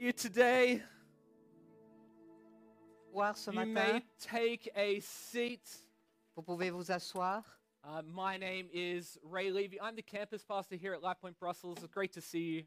you today. voir ce You matin. may take a seat. Vous pouvez vous asseoir. Uh, my name is Ray Levy. I'm the campus pastor here at Life Point Brussels. It's great to see you.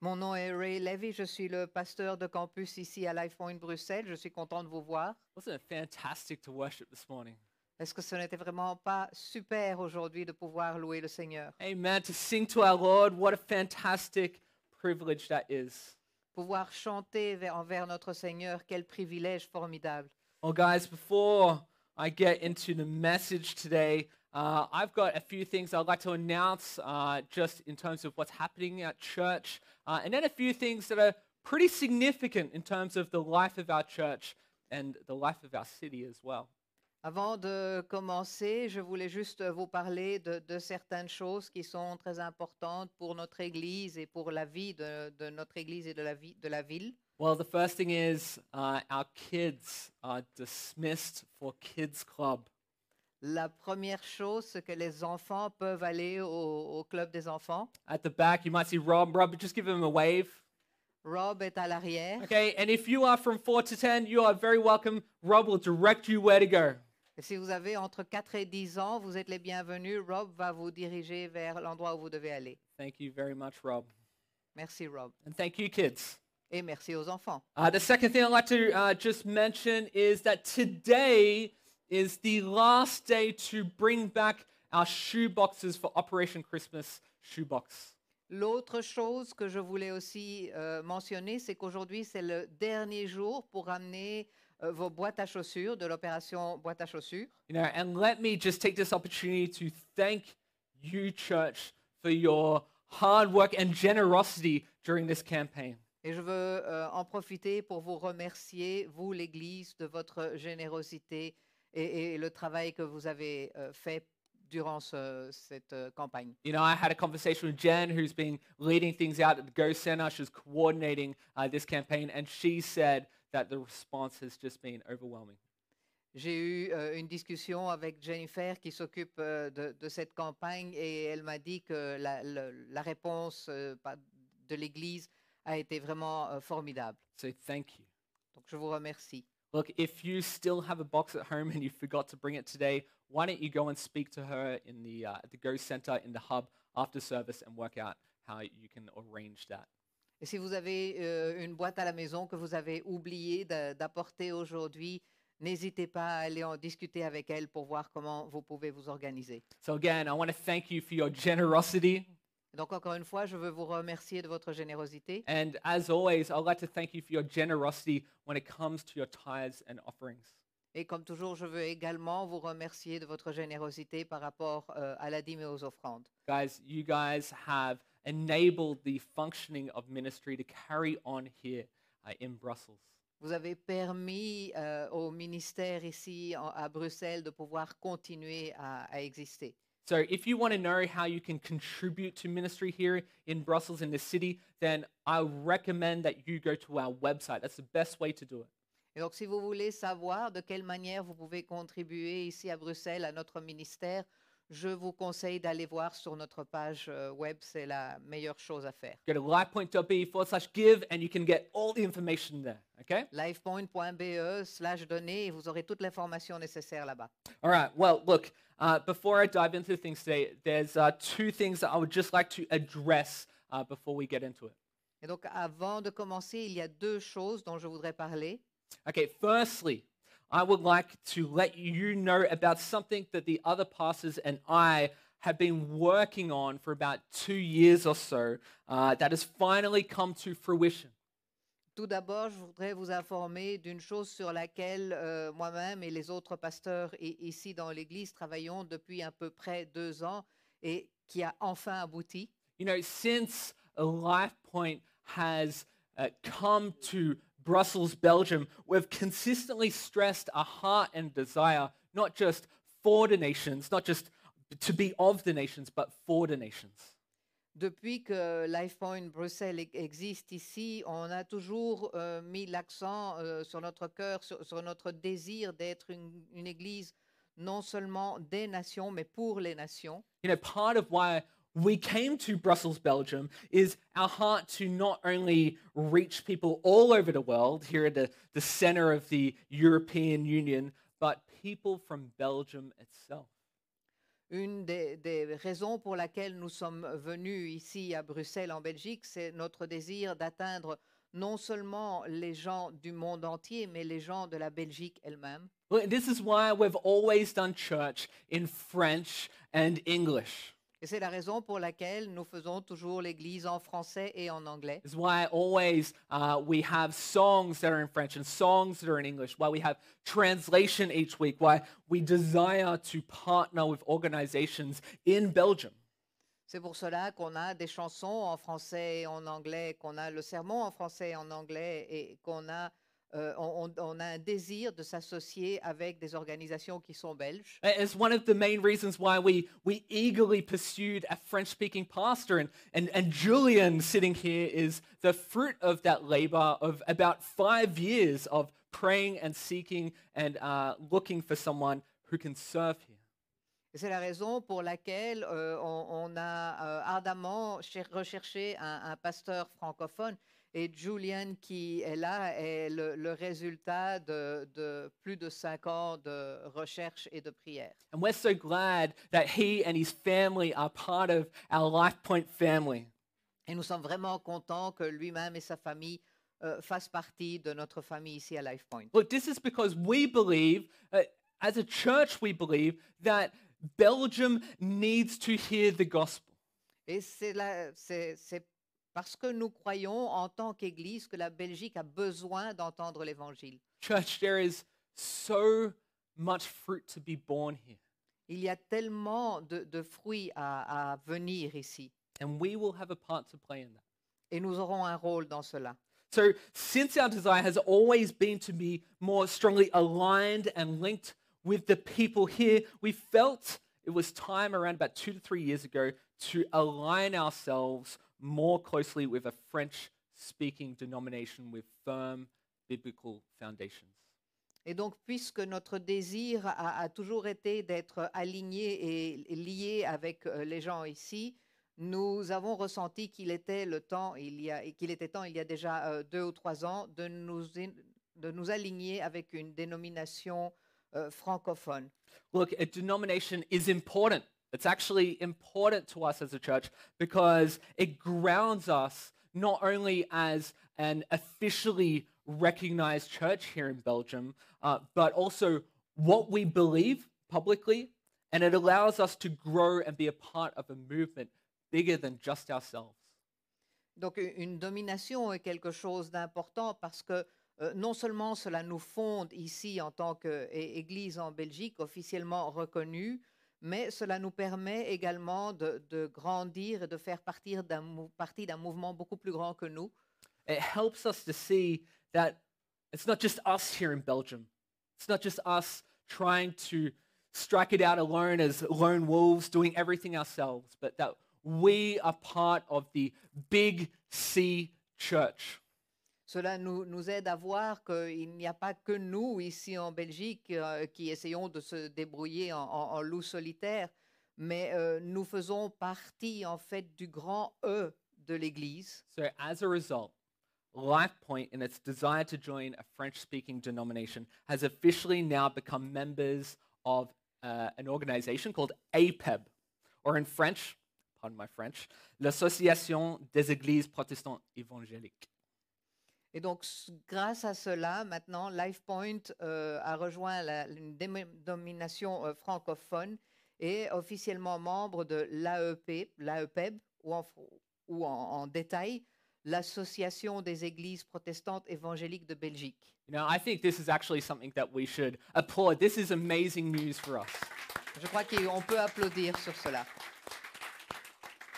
Mon nom est Ray Levy, je suis le pasteur de campus ici à Life Point Bruxelles. Je suis content de vous voir. Wasn't it fantastic to worship this morning? Est-ce que ce n'était vraiment pas super aujourd'hui de pouvoir louer le Seigneur Amen. To sing to our Lord, what a fantastic privilege that is. Pouvoir chanter envers notre Seigneur, quel privilège formidable. Well, guys, before I get into the message today, uh, I've got a few things I'd like to announce uh, just in terms of what's happening at church, uh, and then a few things that are pretty significant in terms of the life of our church and the life of our city as well. Avant de commencer, je voulais juste vous parler de, de certaines choses qui sont très importantes pour notre Église et pour la vie de, de notre Église et de la, vie, de la ville. Well, the first thing is uh, our kids are dismissed for Kids Club. La première chose, c'est que les enfants peuvent aller au, au club des enfants. At the back, you might see Rob. Rob, just give him a wave. Rob est à l'arrière. Okay, and if you are from 4 to 10, you are very welcome. Rob will direct you where to go. Si vous avez entre 4 et 10 ans, vous êtes les bienvenus. Rob va vous diriger vers l'endroit où vous devez aller. Thank you very much, Rob. Merci Rob. And thank you, kids. Et merci aux enfants. Uh, the second thing I'd like to uh, just mention is that today is the last day to bring back our shoe boxes for Operation Christmas Shoebox. L'autre chose que je voulais aussi euh, mentionner, c'est qu'aujourd'hui, c'est le dernier jour pour amener vos boîtes à chaussures de l'opération boîte à chaussures. You know, and let me just take this opportunity to thank you, church, for your hard work and generosity during this campaign. Et je veux euh, en profiter pour vous remercier, vous l'Église, de votre générosité et, et le travail que vous avez euh, fait durant ce- cette euh, campagne. You know, I had a conversation with Jen, who's been leading things out at the Go Center. She was coordinating uh, this campaign, and she said that the response has just been overwhelming. J'ai eu euh, une discussion avec Jennifer qui s'occupe euh, de, de cette campagne et elle m'a dit que la, le- la réponse euh, de l'Église a été vraiment euh, formidable. So thank you. Donc je vous remercie. Look, if you still have a box at home and you forgot to bring it today, why don't you go and speak to her in the, uh, at the Go Center in the hub after service and work out how you can arrange that. Et si vous avez euh, une boîte à la maison que vous avez oublié d'apporter aujourd'hui, n'hésitez pas à aller en discuter avec elle pour voir comment vous pouvez vous organiser. So again, I want to thank you for your generosity. Donc encore une fois, je veux vous remercier de votre générosité. And as always, I'd like to thank you for your generosity when it comes to your tithes and offerings. Et comme toujours, je veux également vous remercier de votre générosité par rapport euh, à la dîme et aux offrandes. Guys, you guys have enabled the functioning of ministry to carry on here uh, in Brussels. Vous avez permis euh, au ministère ici en- à Bruxelles de pouvoir continuer à, à exister. So, if you want to know how you can contribute to ministry here in Brussels, in the city, then I recommend that you go to our website. That's the best way to do it. Et donc, si vous voulez savoir de quelle manière vous pouvez contribuer ici à Bruxelles à notre ministère, je vous conseille d'aller voir sur notre page euh, web. C'est la meilleure chose à faire. Go to lifepoint.be forward slash give, and you can get all the information there. Okay? livepoint.be slash données et vous aurez toute l'information nécessaire là-bas. All right. Well, look, uh, before I dive into things today, there's uh, two things that I would just like to address uh, before we get into it. Et donc, avant de commencer, il y a deux choses dont je voudrais parler. Okay, firstly, I would like to let you know about something that the other pastors and I have been working on for about two years or so uh, that has finally come to fruition. Tout d'abord, je voudrais vous informer d'une chose sur laquelle euh, moi-même et les autres pasteurs i- ici dans l'Église travaillons depuis à peu près deux ans et qui a enfin abouti. You know, since Life Point has uh, come to Brussels, Belgium, we've consistently stressed a heart and desire not just for the nations, not just to be of the nations, but for the nations. Depuis que LifePoint Bruxelles existe ici, on a toujours euh, mis l'accent euh, sur notre cœur, sur, sur notre désir d'être une, une Église non seulement des nations, mais pour les nations. You know, part of why we came to Brussels, Belgium, is our heart to not only reach people all over the world, here at the, the center of the European Union, but people from Belgium itself. Une des, des raisons pour laquelle nous sommes venus ici à Bruxelles, en Belgique, c'est notre désir d'atteindre non seulement les gens du monde entier, mais les gens de la Belgique elle-même. Well, This is why we've always done church in French and English. Et c'est la raison pour laquelle nous faisons toujours l'église en français et en anglais. This is why always uh, we have songs that are in French and songs that are in English, why we have translation each week, why we desire to partner with organizations in Belgium. C'est pour cela qu'on a des chansons en français et en anglais, qu'on a le sermon en français et en anglais et qu'on a, euh, on, on- a un désir de s'associer avec des organisations qui sont belges. It's one of the main reasons why we, we eagerly pursued a French speaking pastor. And, and, and Julian sitting here is the fruit of that labor of about five years of praying and seeking and uh, looking for someone who can serve here. C'est la raison pour laquelle euh, on, on a euh, ardemment cher- recherché un, un pasteur francophone. Et Julian, qui est là, est le, le résultat de, de plus de cinq ans de recherche et de prière. And we're so glad that he and his family are part of our LifePoint family. Et nous sommes vraiment contents que lui-même et sa famille euh, fassent partie de notre famille ici à LifePoint. Look, this is because we believe, uh, as a church, we believe that Belgium needs to hear the gospel. Et c'est parce que nous croyons en tant qu'Église que la Belgique a besoin d'entendre l'Évangile. Church, there is so much fruit to be born here. Il y a tellement de, de fruits à, à venir ici. And we will have a part to play in that. Et nous aurons un rôle dans cela. So, since our desire has always been to be more strongly aligned and linked with the people here, we felt it was time around about two to three years ago to align ourselves more closely with a French speaking denomination with firm biblical foundations. Et donc, puisque notre désir a, a toujours été d'être aligné et lié avec euh, les gens ici, nous avons ressenti qu'il était le temps, il y a, qu'il était temps, il y a déjà euh, deux ou trois ans, de nous, de nous aligner avec une dénomination euh, francophone. Look, a denomination is important. It's actually important to us as a church because it grounds us not only as an officially recognized church here in Belgium, uh, but also what we believe publicly, and it allows us to grow and be a part of a movement bigger than just ourselves. Donc une domination est quelque chose d'important parce que euh, non seulement cela nous fonde ici en tant qu'Église en Belgique officiellement reconnue, mais cela nous permet également de, de grandir et de faire partie d'un mouvement beaucoup plus grand que nous. It helps us to see that it's not just us here in Belgium. It's not just us trying to strike it out alone as lone wolves doing everything ourselves, but that we are part of the big C church. Cela nous, aide à voir qu'il n'y a pas que nous ici en Belgique euh, qui essayons de se débrouiller en loup solitaire, mais euh, nous faisons partie en fait du grand E de l'Église. So as a result, LifePoint, in its desire to join a French-speaking denomination, has officially now become members of uh, an organization called APEB, or in French, pardon my French, l'Association des Églises protestantes évangéliques. Et donc, grâce à cela, maintenant, LifePoint euh, a rejoint la, une dénomination euh, francophone et est officiellement membre de l'AEP, l'AEPEB, ou, en, fr- ou en, en détail, l'Association des Églises protestantes évangéliques de Belgique. You know, I think this is actually something that we should applaud. This is amazing news for us. Je crois qu'on peut applaudir sur cela.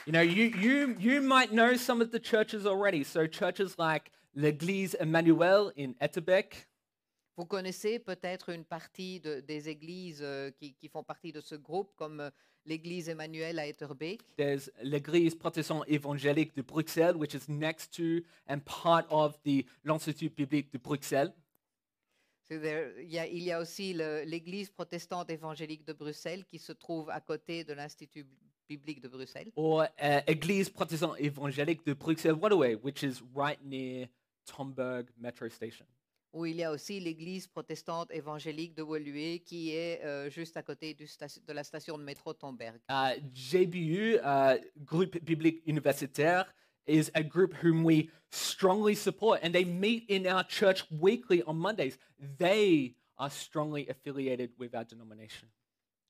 You know, you, you, you might know some of the churches already. So churches like l'Église Emmanuel in Etterbeek, Vous connaissez peut-être une partie de- des églises euh, qui, qui font partie de ce groupe, comme euh, l'église Emmanuel à Etterbeek. There's l'Église protestante évangélique de Bruxelles, which is next to and part of the l'Institut biblique de Bruxelles. C'est there- Il y, a, il y a aussi l'église protestante évangélique de Bruxelles qui se trouve à côté de l'Institut biblique de Bruxelles, or uh, Église protestante évangélique de Bruxelles Waterway, which is right near Tomberg metro station. où il y a aussi l'église protestante évangélique de Woluwe qui est euh, juste à côté du de la station de métro Tomberg. Uh, JBU, uh, Groupe Biblique Universitaire, is a group whom we strongly support, and they meet in our church weekly on Mondays. They are strongly affiliated with our denomination.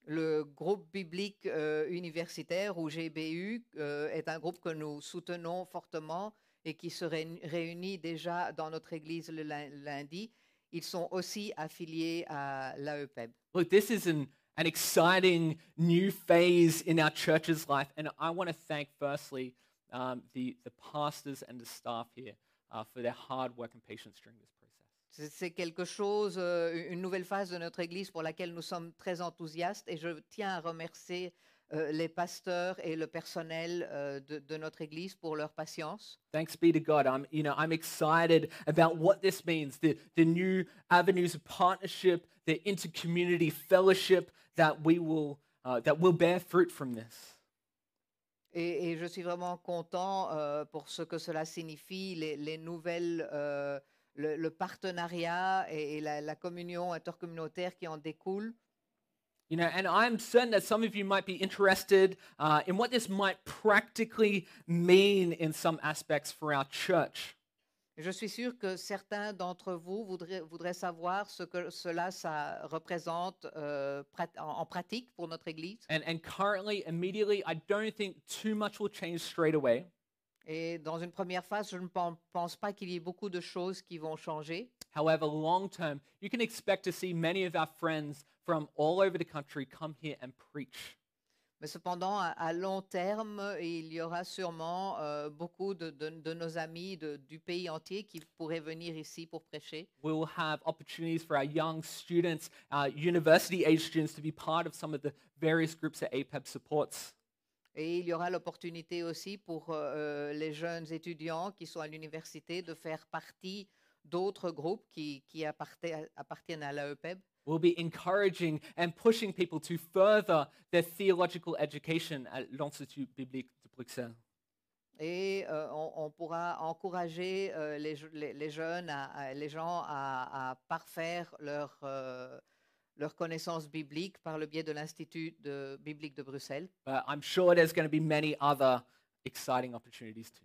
Le groupe biblique euh, universitaire ou GBU euh, est un groupe que nous soutenons fortement et qui se réun- réunit déjà dans notre église le lundi. Ils sont aussi affiliés à l'AEPEB. Look, this is an, an exciting new phase in our church's life, and I want to thank firstly um, the, the pastors and the staff here uh, for their hard work and patience during this process. C'est- C'est quelque chose, euh, une nouvelle phase de notre Église pour laquelle nous sommes très enthousiastes et je tiens à remercier euh, les pasteurs et le personnel euh, de, de notre Église pour leur patience. Thanks be to God. I'm, you know, I'm excited about what this means, the, the new avenues of partnership, the inter-community fellowship that we will, uh, that will bear fruit from this. Et, et je suis vraiment content euh, pour ce que cela signifie, les, les nouvelles, euh, le, le partenariat et, et la, la communion intercommunautaire qui en découle. You know, and I'm certain that some of you might be interested uh, in what this might practically mean in some aspects for our church. Je suis sûr que certains d'entre vous voudraient, voudraient savoir ce que cela ça représente euh, prat- en, pratique pour notre Église. And, and currently, immediately, I don't think too much will change straight away. Et dans une première phase, je ne pen- pense pas qu'il y ait beaucoup de choses qui vont changer. However, long term, you can expect to see many of our friends from all over the country come here and preach. Mais cependant, à, à long terme, il y aura sûrement euh, beaucoup de, de- de nos amis de- du pays entier qui pourraient venir ici pour prêcher. We will have opportunities for our young students, our university age students, to be part of some of the various groups that APEB supports. Et il y aura l'opportunité aussi pour euh, les jeunes étudiants qui sont à l'université de faire partie d'autres groupes qui, qui appartiennent à l'AEPEB. We'll be encouraging and pushing people to further their theological education at l'Institut biblique de Bruxelles. Et euh, on, on pourra encourager euh, les, les- les jeunes, à- à- les gens à, à parfaire leur, euh, leur connaissance biblique par le biais de l'Institut biblique de Bruxelles. But I'm sure there's going to be many other exciting opportunities too.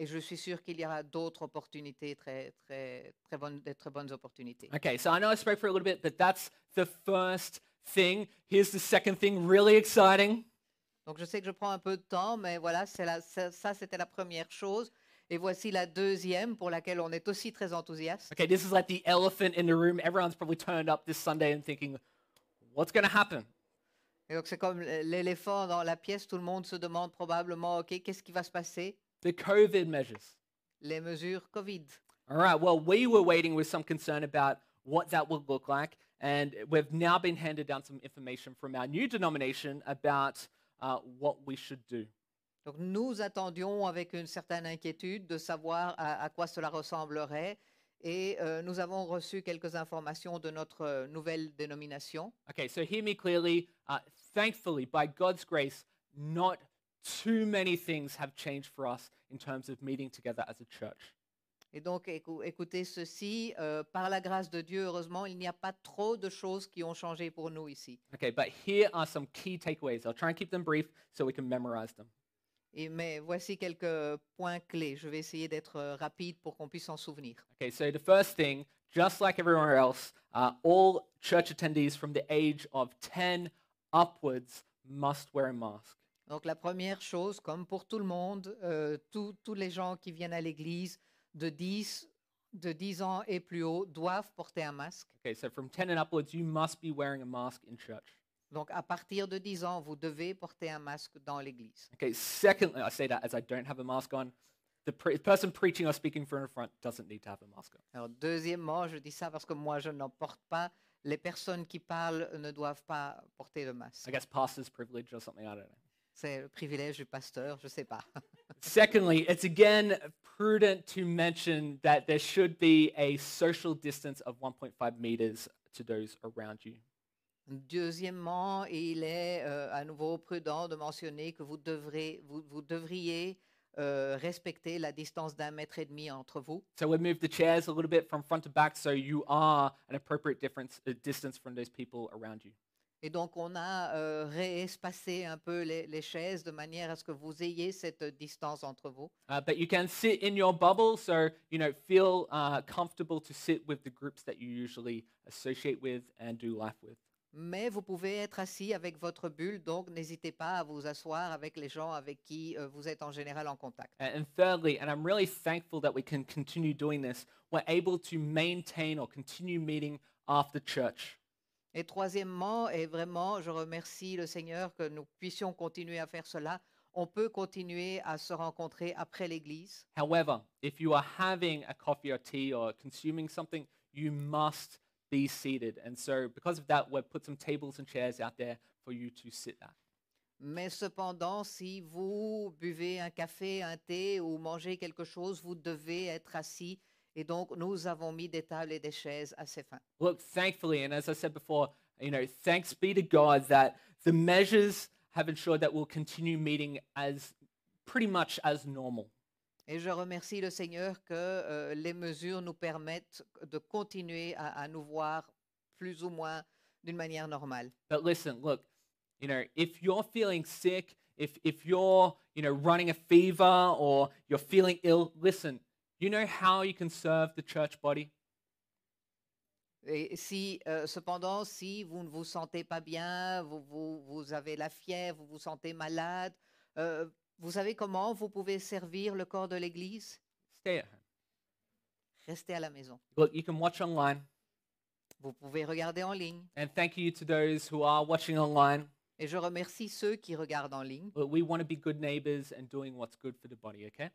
Et je suis sûr qu'il y aura d'autres opportunités, très, très, très bonnes, de très bonnes opportunités. Okay, so I know I spoke for a little bit, but that's the first thing. Here's the second thing, really exciting. Donc je sais que je prends un peu de temps, mais voilà, la- ça, ça, c'était la première chose. Et voici la deuxième pour laquelle on est aussi très enthousiaste. Okay, this is like the elephant in the room. Everyone's probably turned up this Sunday and thinking, what's going to happen? Et donc c'est comme l'éléphant dans la pièce, tout le monde se demande probablement, OK, qu'est-ce qui va se passer? The COVID measures. Les mesures Covid. All right, well, we were waiting with some concern about what that would look like, and we've now been handed down some information from our new denomination about uh, what we should do. Donc nous attendions avec une certaine inquiétude de savoir à, à quoi cela ressemblerait. Et euh, nous avons reçu quelques informations de notre euh, nouvelle dénomination. Okay, so hear me clearly. Uh, thankfully, by God's grace, not too many things have changed for us in terms of meeting together as a church. Et donc, écou- écoutez ceci, euh, par la grâce de Dieu, heureusement, il n'y a pas trop de choses qui ont changé pour nous ici. Okay, but here are some key takeaways. I'll try and keep them brief so we can memorize them. Et, mais voici quelques points clés. Je vais essayer d'être euh, rapide pour qu'on puisse s'en souvenir. Okay, so the first thing, just like everywhere else, uh, all church attendees from the age of 10 upwards must wear a mask. Donc, la première chose, comme pour tout le monde, euh, tous les gens qui viennent à l'église de 10, de 10 ans et plus haut doivent porter un masque. Okay, so from 10 and upwards, you must be wearing a mask in church. Donc, à partir de 10 ans, vous devez porter un masque dans l'église. Okay, secondly, I say that as I don't have a mask on. The pre- person preaching or speaking from the front doesn't need to have a mask on. Alors, deuxièmement, je dis ça parce que moi, je n'en porte pas. Les personnes qui parlent ne doivent pas porter le masque. I guess pastor's privilege or something, I don't know. C'est le privilège du pasteur, je ne sais pas. Secondly, it's again prudent to mention that there should be a social distance of 1.5 meters to those around you. Deuxièmement, il est euh, à nouveau prudent de mentionner que vous, devrez, vous, vous devriez euh, respecter la distance d'un mètre et demi entre vous. So we moved the chairs a little bit from front to back so you are an appropriate difference, uh, distance from those people around you. Et donc, on a euh, réespacé un peu les, les chaises de manière à ce que vous ayez cette distance entre vous. Uh, but you can sit in your bubble, so you know feel uh, comfortable to sit with the groups that you usually associate with and do life with. Mais vous pouvez être assis avec votre bulle, donc n'hésitez pas à vous asseoir avec les gens avec qui euh, vous êtes en général en contact. And, and thirdly, and I'm really thankful that we can continue doing this, we're able to maintain or continue meeting after church. Et troisièmement, et vraiment, je remercie le Seigneur que nous puissions continuer à faire cela. On peut continuer à se rencontrer après l'église. However, if you are having a coffee or tea or consuming something, you must be seated. And so, because of that, we've put some tables and chairs out there for you to sit at. Mais cependant, si vous buvez un café, un thé ou mangez quelque chose, vous devez être assis. Et donc, nous avons mis des tables et des chaises à ces fins. Look, thankfully, and as I said before, you know, thanks be to God that the measures have ensured that we'll continue meeting as pretty much as normal. Et je remercie le Seigneur que euh, les mesures nous permettent de continuer à, à nous voir plus ou moins d'une manière normale. But listen, look, you know, if you're feeling sick, if if you're, you know, running a fever or you're feeling ill, listen, you know how you can serve the church body? Et si, euh, cependant, si vous ne vous sentez pas bien, vous, vous, vous avez la fièvre, vous vous sentez malade, euh, vous savez comment vous pouvez servir le corps de l'Église? Stay at home. Restez à la maison. Look, you can watch online. Vous pouvez regarder en ligne. And thank you to those who are watching online. Et je remercie ceux qui regardent en ligne. Look, we want to be good neighbors and doing what's good for the body, okay?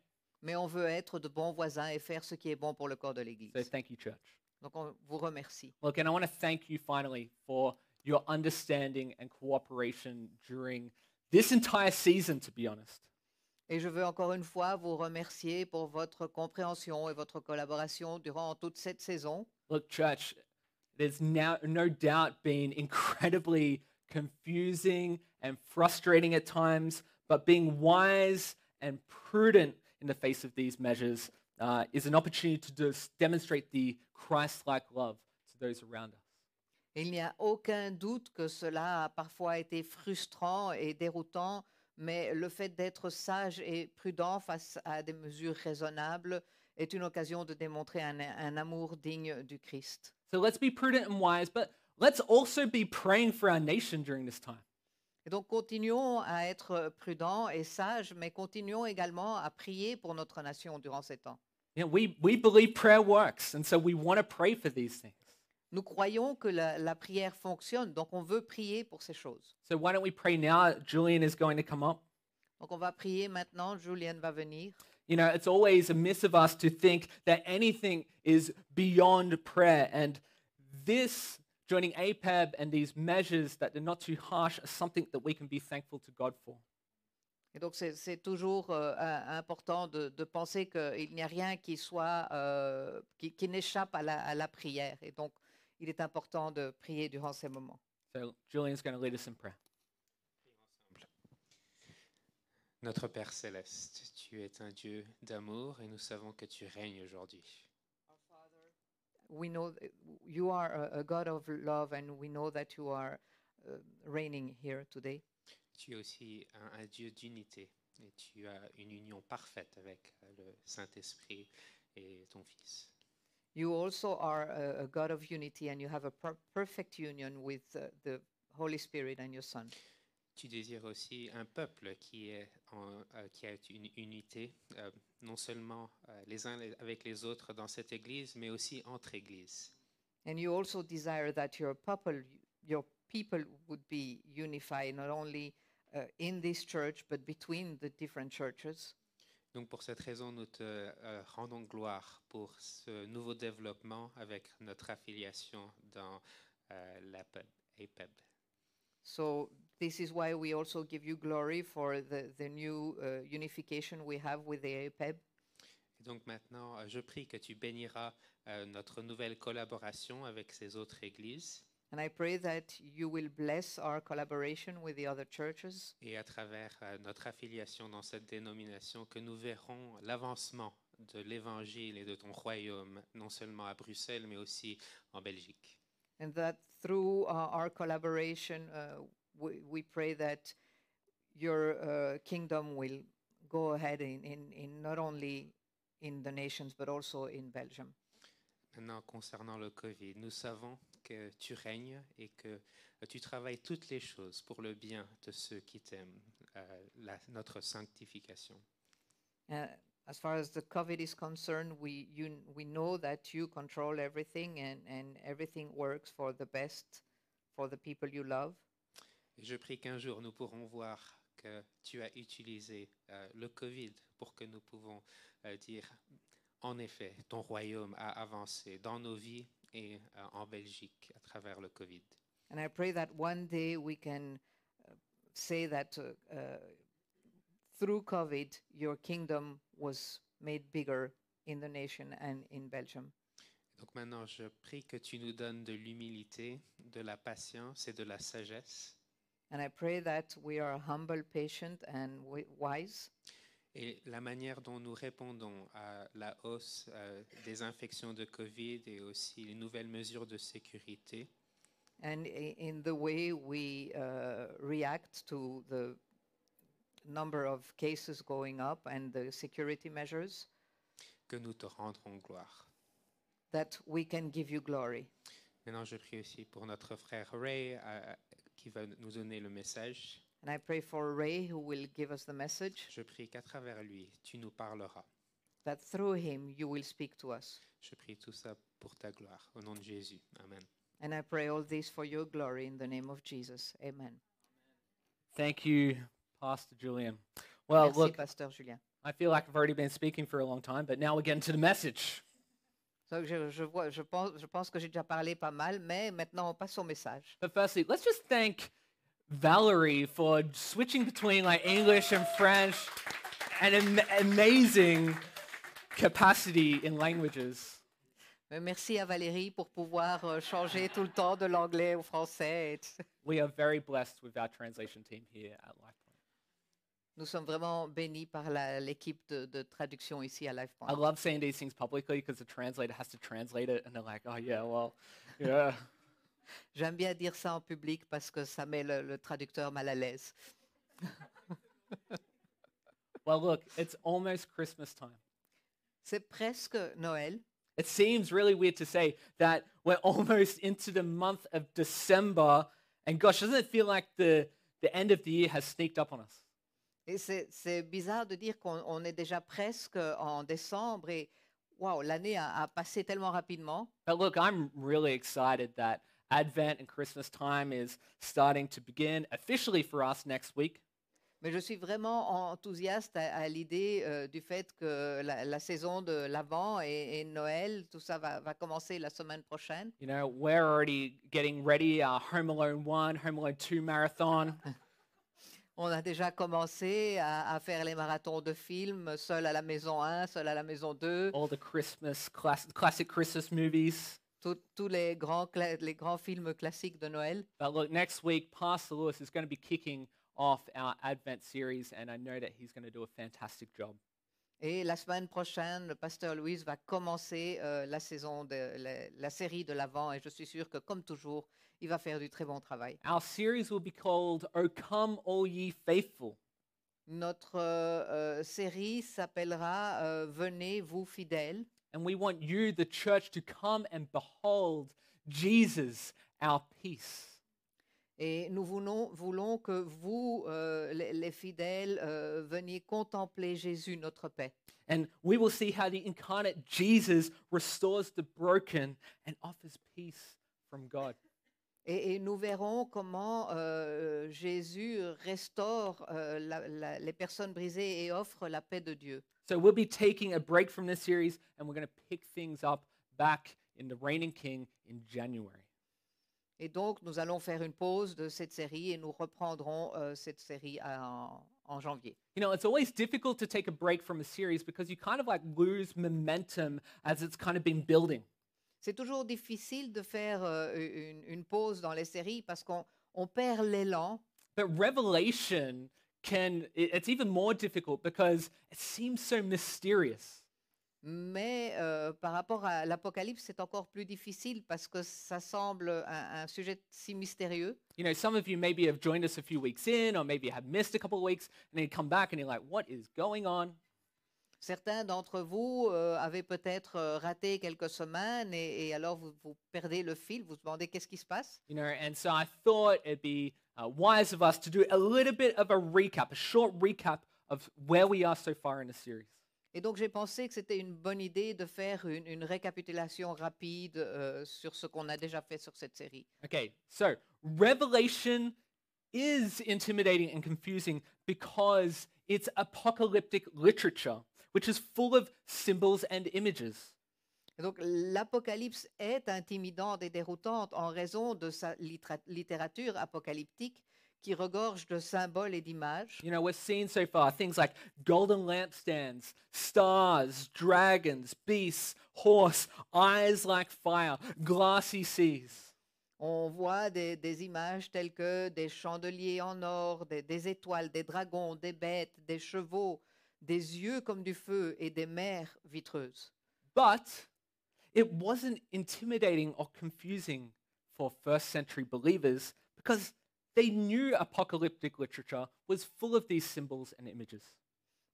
Mais on veut être de bons voisins et faire ce qui est bon pour le corps de l'Église. So thank you, church. Donc on vous remercie. Look, and I want to thank you finally for your understanding and cooperation during this entire season, to be honest. Et je veux encore une fois vous remercier pour votre compréhension et votre collaboration durant toute cette saison. Look, church, there's now no doubt been incredibly confusing and frustrating at times, but being wise and prudent in the face of these measures uh, is an opportunity to just demonstrate the Christ like love to those around us. Il n'y a aucun doute que cela a parfois été frustrant et déroutant, mais le fait d'être sage et prudent face à des mesures raisonnables est une occasion de démontrer un, un amour digne du Christ. So let's be prudent and wise, but let's also be praying for our nation during this time. Et donc continuons à être prudents et sages, mais continuons également à prier pour notre nation durant ces temps. You know, we, we believe prayer works, and so we want to pray for these things. Nous croyons que la, la prière fonctionne, donc on veut prier pour ces choses. So why don't we pray now? Julian is going to come up. Donc on va prier maintenant, Julienne va venir. You know, it's always amiss of us to think that anything is beyond prayer. And this, joining APAB and these measures that are not too harsh, are something that we can be thankful to God for. Et donc c'est toujours euh, important de, de penser qu'il n'y a rien qui soit euh, qui, qui n'échappe à la, à la prière. Et donc il est important de prier durant ces moments. So Julian's going to lead us in prayer. Notre Père céleste, tu es un Dieu d'amour et nous savons que tu règnes aujourd'hui. We know you are a, a God of love, and we know that you are uh, reigning here today. Tu es aussi un, un Dieu d'unité et tu as une union parfaite avec euh, le Saint-Esprit et ton Fils. You also are a, a God of unity, and you have a per- perfect union with uh, the Holy Spirit and your Son. Tu désires aussi un peuple qui, est en- euh, qui a une unité, euh, non seulement euh, les uns avec les autres dans cette Église, mais aussi entre Églises. And you also desire that your people, your people would be unified, not only uh, in this church, but between the different churches. Donc pour cette raison, nous te euh, rendons gloire pour ce nouveau développement avec notre affiliation dans euh, l'APEB. APEB. So this is why we also give you glory for the, the new uh, unification we have with the APEB. Et donc maintenant, euh, je prie que tu béniras euh, notre nouvelle collaboration avec ces autres églises. And I pray that you will bless our collaboration with the other churches et à travers euh, notre affiliation dans cette dénomination que nous verrons l'avancement de l'évangile et de ton royaume, non seulement à Bruxelles, mais aussi en Belgique. and that through uh, our collaboration, uh, we, we pray that your uh, kingdom will go ahead in, in, in not only in the nations but also in Belgium. Maintenant, concernant le Covid, nous savons que tu règnes et que tu travailles toutes les choses pour le bien de ceux qui t'aiment, euh, la- notre sanctification. Uh, as far as the COVID is concerned, we, you, we know that you control everything and, and everything works for the best for the people you love. Et je prie qu'un jour nous pourrons voir que tu as utilisé euh, le Covid pour que nous pouvons euh, dire, en effet, ton royaume a avancé dans nos vies et euh, en Belgique à travers le Covid. And I pray that one day we can uh, say that uh, uh, through COVID, your kingdom was made bigger in the nation and in Belgium. Donc maintenant, je prie que tu nous donnes de l'humilité, de la patience et de la sagesse. And I pray that we are humble, patient, and wise. Et la manière dont nous répondons à la hausse euh, des infections de Covid et aussi les nouvelles mesures de sécurité, And in the way we uh, react to the number of cases going up and the security measures, que nous te rendrons gloire. that we can give you glory. Maintenant, je prie aussi pour notre frère Ray euh, qui va nous donner le message. And I pray for Ray, who will give us the message, Je prie qu'à travers lui, tu nous parleras. that through him you will speak to us. Je prie tout ça pour ta gloire. Au nom de Jésus. Amen. And I pray all this for your glory in the name of Jesus. Amen. Thank you, Pastor Julian. Well, Merci, look, Pasteur Julien. I feel like I've already been speaking for a long time, but now we're getting to the message. Je, je vois, je, pense, je pense que j'ai déjà parlé pas mal, mais maintenant on passe au message. But firstly, let's just thank Valerie for switching between like English and French and am- amazing capacity in languages. Merci à Valérie pour pouvoir euh, changer tout le temps de l'anglais au français. We are very blessed with our translation team here at LifePoint. Nous sommes vraiment bénis par l'équipe de, de traduction ici à I LifePoint. love saying these things publicly because the translator has to translate it, and they're like, "Oh yeah, well, yeah." J'aime bien dire ça en public parce que ça met le, le traducteur mal à l'aise. well, look, it's almost Christmas time. C'est presque Noël. It seems really weird to say that we're almost into the month of December, and gosh, doesn't it feel like the the end of the year has sneaked up on us? Et c'est bizarre de dire qu'on on est déjà presque en décembre et waouh, l'année a, a passé tellement rapidement. But look, I'm really excited that Advent and Christmas time is starting to begin officially for us next week. Mais je suis vraiment enthousiaste à, à l'idée euh, du fait que la, la saison de l'Avent et, et Noël, tout ça va, va commencer la semaine prochaine. You know, we're already getting ready our Home Alone 1, Home Alone 2 marathon. On a déjà commencé à, à faire les marathons de films, seul à la maison 1, seul à la maison 2, all the Christmas class, classic Christmas movies. tous les grands, les grands films classiques de Noël. But look, next week, Pastor Lewis is going to be kicking off our Advent series, and I know that he's going to do a fantastic job. Et la semaine prochaine, le pasteur Louise va commencer euh, la saison de la, la série de l'Avent et je suis sûre que comme toujours, il va faire du très bon travail. Our series will be called "O Come All Ye Faithful." Notre euh, euh, série s'appellera euh, Venez vous fidèles And we want you, the church, to come and behold Jesus, our peace. Et nous voulons, voulons que vous, euh, les, les fidèles, euh, veniez contempler Jésus, notre paix. And we will see how the incarnate Jesus restores the broken and offers peace from God. Et, et nous verrons comment euh, Jésus restaure euh, la- la- les personnes brisées et offre la paix de Dieu. So we'll be taking a break from this series and we're going to pick things up back in the Reigning King in January. Et donc, nous allons faire une pause de cette série et nous reprendrons euh, cette série en, en janvier. You know, it's always difficult to take a break from a series because you kind of like lose momentum as it's kind of been building. C'est toujours difficile de faire euh, une, une pause dans les séries parce qu'on on perd l'élan. But Revelation can, it- it's even more difficult because it seems so mysterious. Mais euh, par rapport à l'Apocalypse, c'est encore plus difficile parce que ça semble un, un sujet si mystérieux. You know, some of you maybe have joined us a few weeks in, or maybe have missed a couple of weeks, and then you come back and you're like, what is going on? Certains d'entre vous euh, avaient peut-être euh, raté quelques semaines et, et alors vous, vous perdez le fil, vous vous demandez qu'est-ce qui se passe. You know, and so I thought it'd be uh, wise of us to do a little bit of a recap, a short recap of where we are so far in the series. Et donc j'ai pensé que c'était une bonne idée de faire une, une récapitulation rapide euh, sur ce qu'on a déjà fait sur cette série. Okay, so Revelation is intimidating and confusing because it's apocalyptic literature, which is full of symbols and images. Et donc l'Apocalypse est intimidante et déroutante en raison de sa littérature apocalyptique qui regorge de symboles et d'images. You know, we've seen so far things like golden lampstands, stars, dragons, beasts, horse, eyes like fire, glassy seas. On voit des, des images telles que des chandeliers en or, des, des étoiles, des dragons, des bêtes, des chevaux, des yeux comme du feu et des mers vitreuses. But it wasn't intimidating or confusing for first century believers because they knew apocalyptic literature was full of these symbols and images.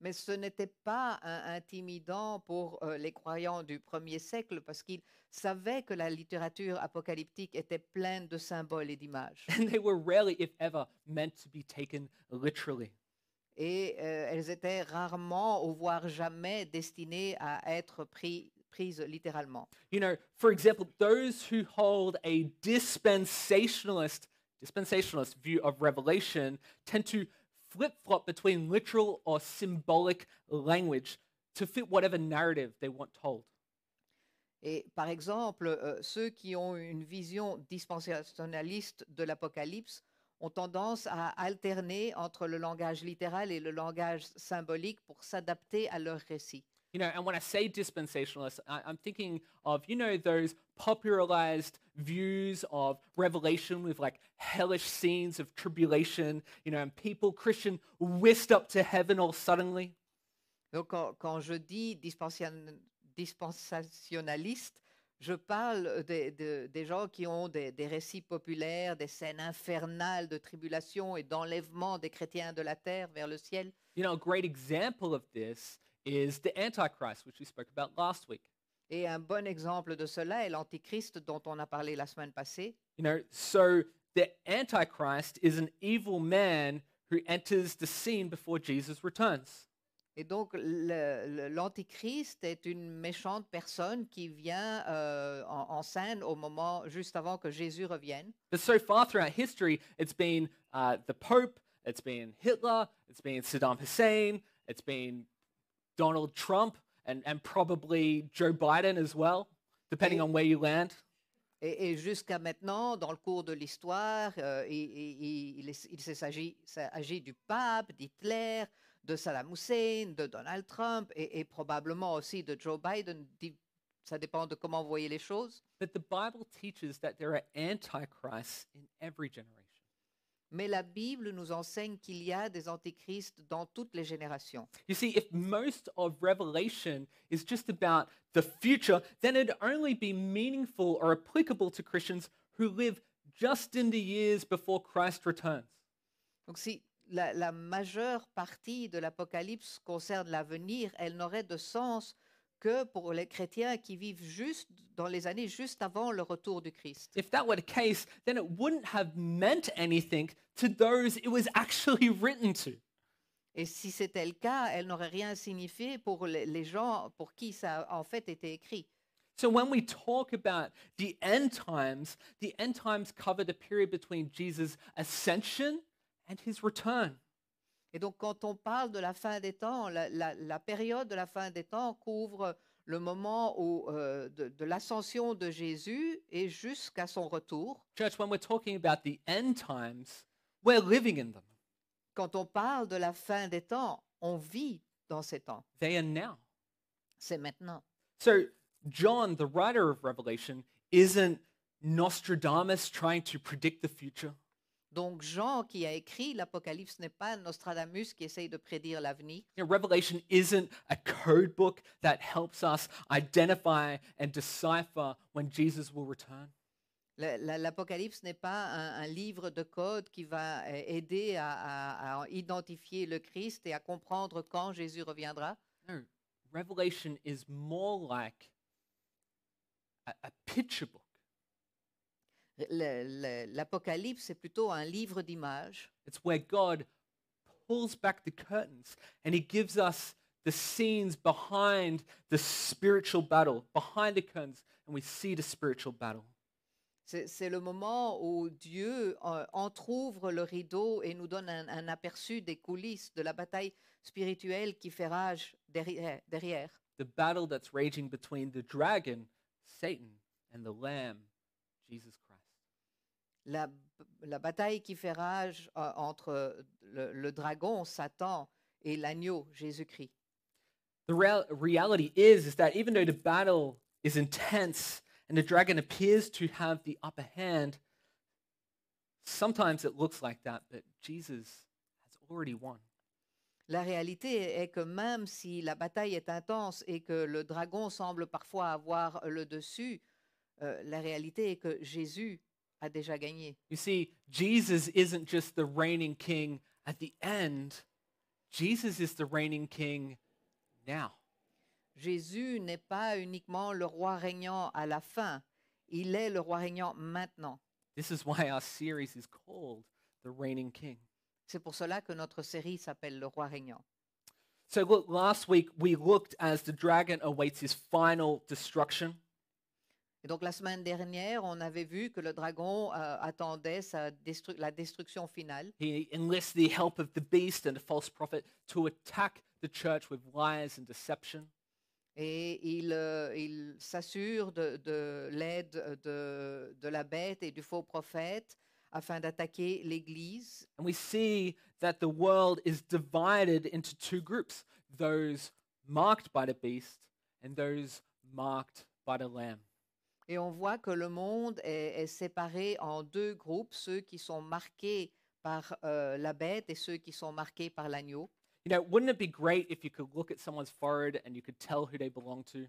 Mais ce n'était pas un- intimidant pour euh, les croyants du premier siècle parce qu'ils savaient que la littérature apocalyptique était pleine de symboles et d'images. And they were rarely, if ever, meant to be taken literally. Et euh, elles étaient rarement ou voire jamais destinées à être pris- prises littéralement. You know, for example, those who hold a dispensationalist dispensationalist view of Revelation tend to flip-flop between literal or symbolic language to fit whatever narrative they want told. Et par exemple, euh, ceux qui ont une vision dispensationaliste de l'Apocalypse ont tendance à alterner entre le langage littéral et le langage symbolique pour s'adapter à leur récit. You know, and when I say dispensationalist, I, I'm thinking of, you know, those popularized views of Revelation with like hellish scenes of tribulation, you know, and people, Christian, whisked up to heaven all suddenly. Donc quand, quand je dis dispensationaliste, je parle des, de- des gens qui ont des, des récits populaires, des scènes infernales de tribulation et d'enlèvement des chrétiens de la terre vers le ciel. You know, a great example of this is the Antichrist, which we spoke about last week. Et un bon exemple de cela est l'Antichrist dont on a parlé la semaine passée. You know, so the Antichrist is an evil man who enters the scene before Jesus returns. Et donc l'Antichrist est une méchante personne qui vient euh, en, en scène au moment juste avant que Jésus revienne. But so far throughout history, it's been uh, the Pope, it's been Hitler, it's been Saddam Hussein, it's been Donald Trump, and, and probably Joe Biden as well, depending on where you land. Et, et jusqu'à maintenant, dans le cours de l'histoire, euh, il, il- il est- il s'est agi, ça agit du pape, d'Hitler, de Saddam Hussein, de Donald Trump et, et probablement aussi de Joe Biden. Ça dépend de comment vous voyez les choses. But the Bible teaches that there are antichrists in every generation. Mais la Bible nous enseigne qu'il y a des antichrists dans toutes les générations. You see, if most of Revelation is just about the future, then it'd only be meaningful or applicable to Christians who live just in the years before Christ returns. Donc si la, la majeure partie de l'Apocalypse concerne l'avenir, elle n'aurait de sens que pour les chrétiens qui vivent juste dans les années juste avant le retour du Christ. If that were the case, then it wouldn't have meant anything to those it was actually written to. Et si c'était le cas, elle n'aurait rien signifié pour les, gens pour qui ça a en fait été écrit. So when we talk about the end times, the end times cover the period between Jesus' ascension and his return. Et donc quand on parle de la fin des temps, la, la- la période de la fin des temps couvre le moment où, euh, de, de l'ascension de Jésus et jusqu'à son retour. Church, when we're talking about the end times, we're living in them. Quand on parle de la fin des temps, on vit dans ces temps. They are now. C'est maintenant. So John, the writer of Revelation, isn't Nostradamus trying to predict the future? Donc Jean, qui a écrit l'Apocalypse, n'est pas Nostradamus qui essaye de prédire l'avenir. You know, Revelation isn't a code book that helps us identify and decipher when Jesus will return. La- la- L'Apocalypse n'est pas un, un livre de code qui va euh, aider à, à- à identifier le Christ et à comprendre quand Jésus reviendra. No, Revelation is more like a, a picture book. L'Apocalypse, c'est plutôt un livre d'images. It's where God pulls back the curtains and he gives us the scenes behind the spiritual battle, behind the curtains, and we see the spiritual battle. C'est le moment où Dieu euh, entr'ouvre le rideau et nous donne un, un aperçu des coulisses de la bataille spirituelle qui fait rage derrière. derrière. The battle that's raging between the dragon, Satan, and the lamb, Jesus Christ. La, la bataille qui fait rage euh, entre le, le dragon, Satan, et l'agneau, Jésus-Christ. The real, reality is, is that even though the battle is intense and the dragon appears to have the upper hand, sometimes it looks like that, but Jesus has already won. La réalité est que même si la bataille est intense et que le dragon semble parfois avoir le dessus, euh, la réalité est que Jésus a déjà gagné. You see, Jesus isn't just the reigning king at the end, Jesus is the reigning king now. Jésus n'est pas uniquement le roi régnant à la fin, il est le roi régnant maintenant. This is why our series is called The Reigning King. C'est pour cela que notre série s'appelle Le roi régnant. So, look, last week we looked as the dragon awaits his final destruction. Et donc la semaine dernière, on avait vu que le dragon euh, attendait sa destru- la destruction finale. He enlists the help of the beast and the false prophet to attack the church with lies and deception. Et il, euh, il s'assure de, de l'aide de, de la bête et du faux prophète afin d'attaquer l'Église. And we see that the world is divided into two groups those marked by the beast and those marked by the lamb. Et on voit que le monde est, est séparé en deux groupes, ceux qui sont marqués par euh, la bête et ceux qui sont marqués par l'agneau. You know, wouldn't it be great if you could look at someone's forehead and you could tell who they belong to?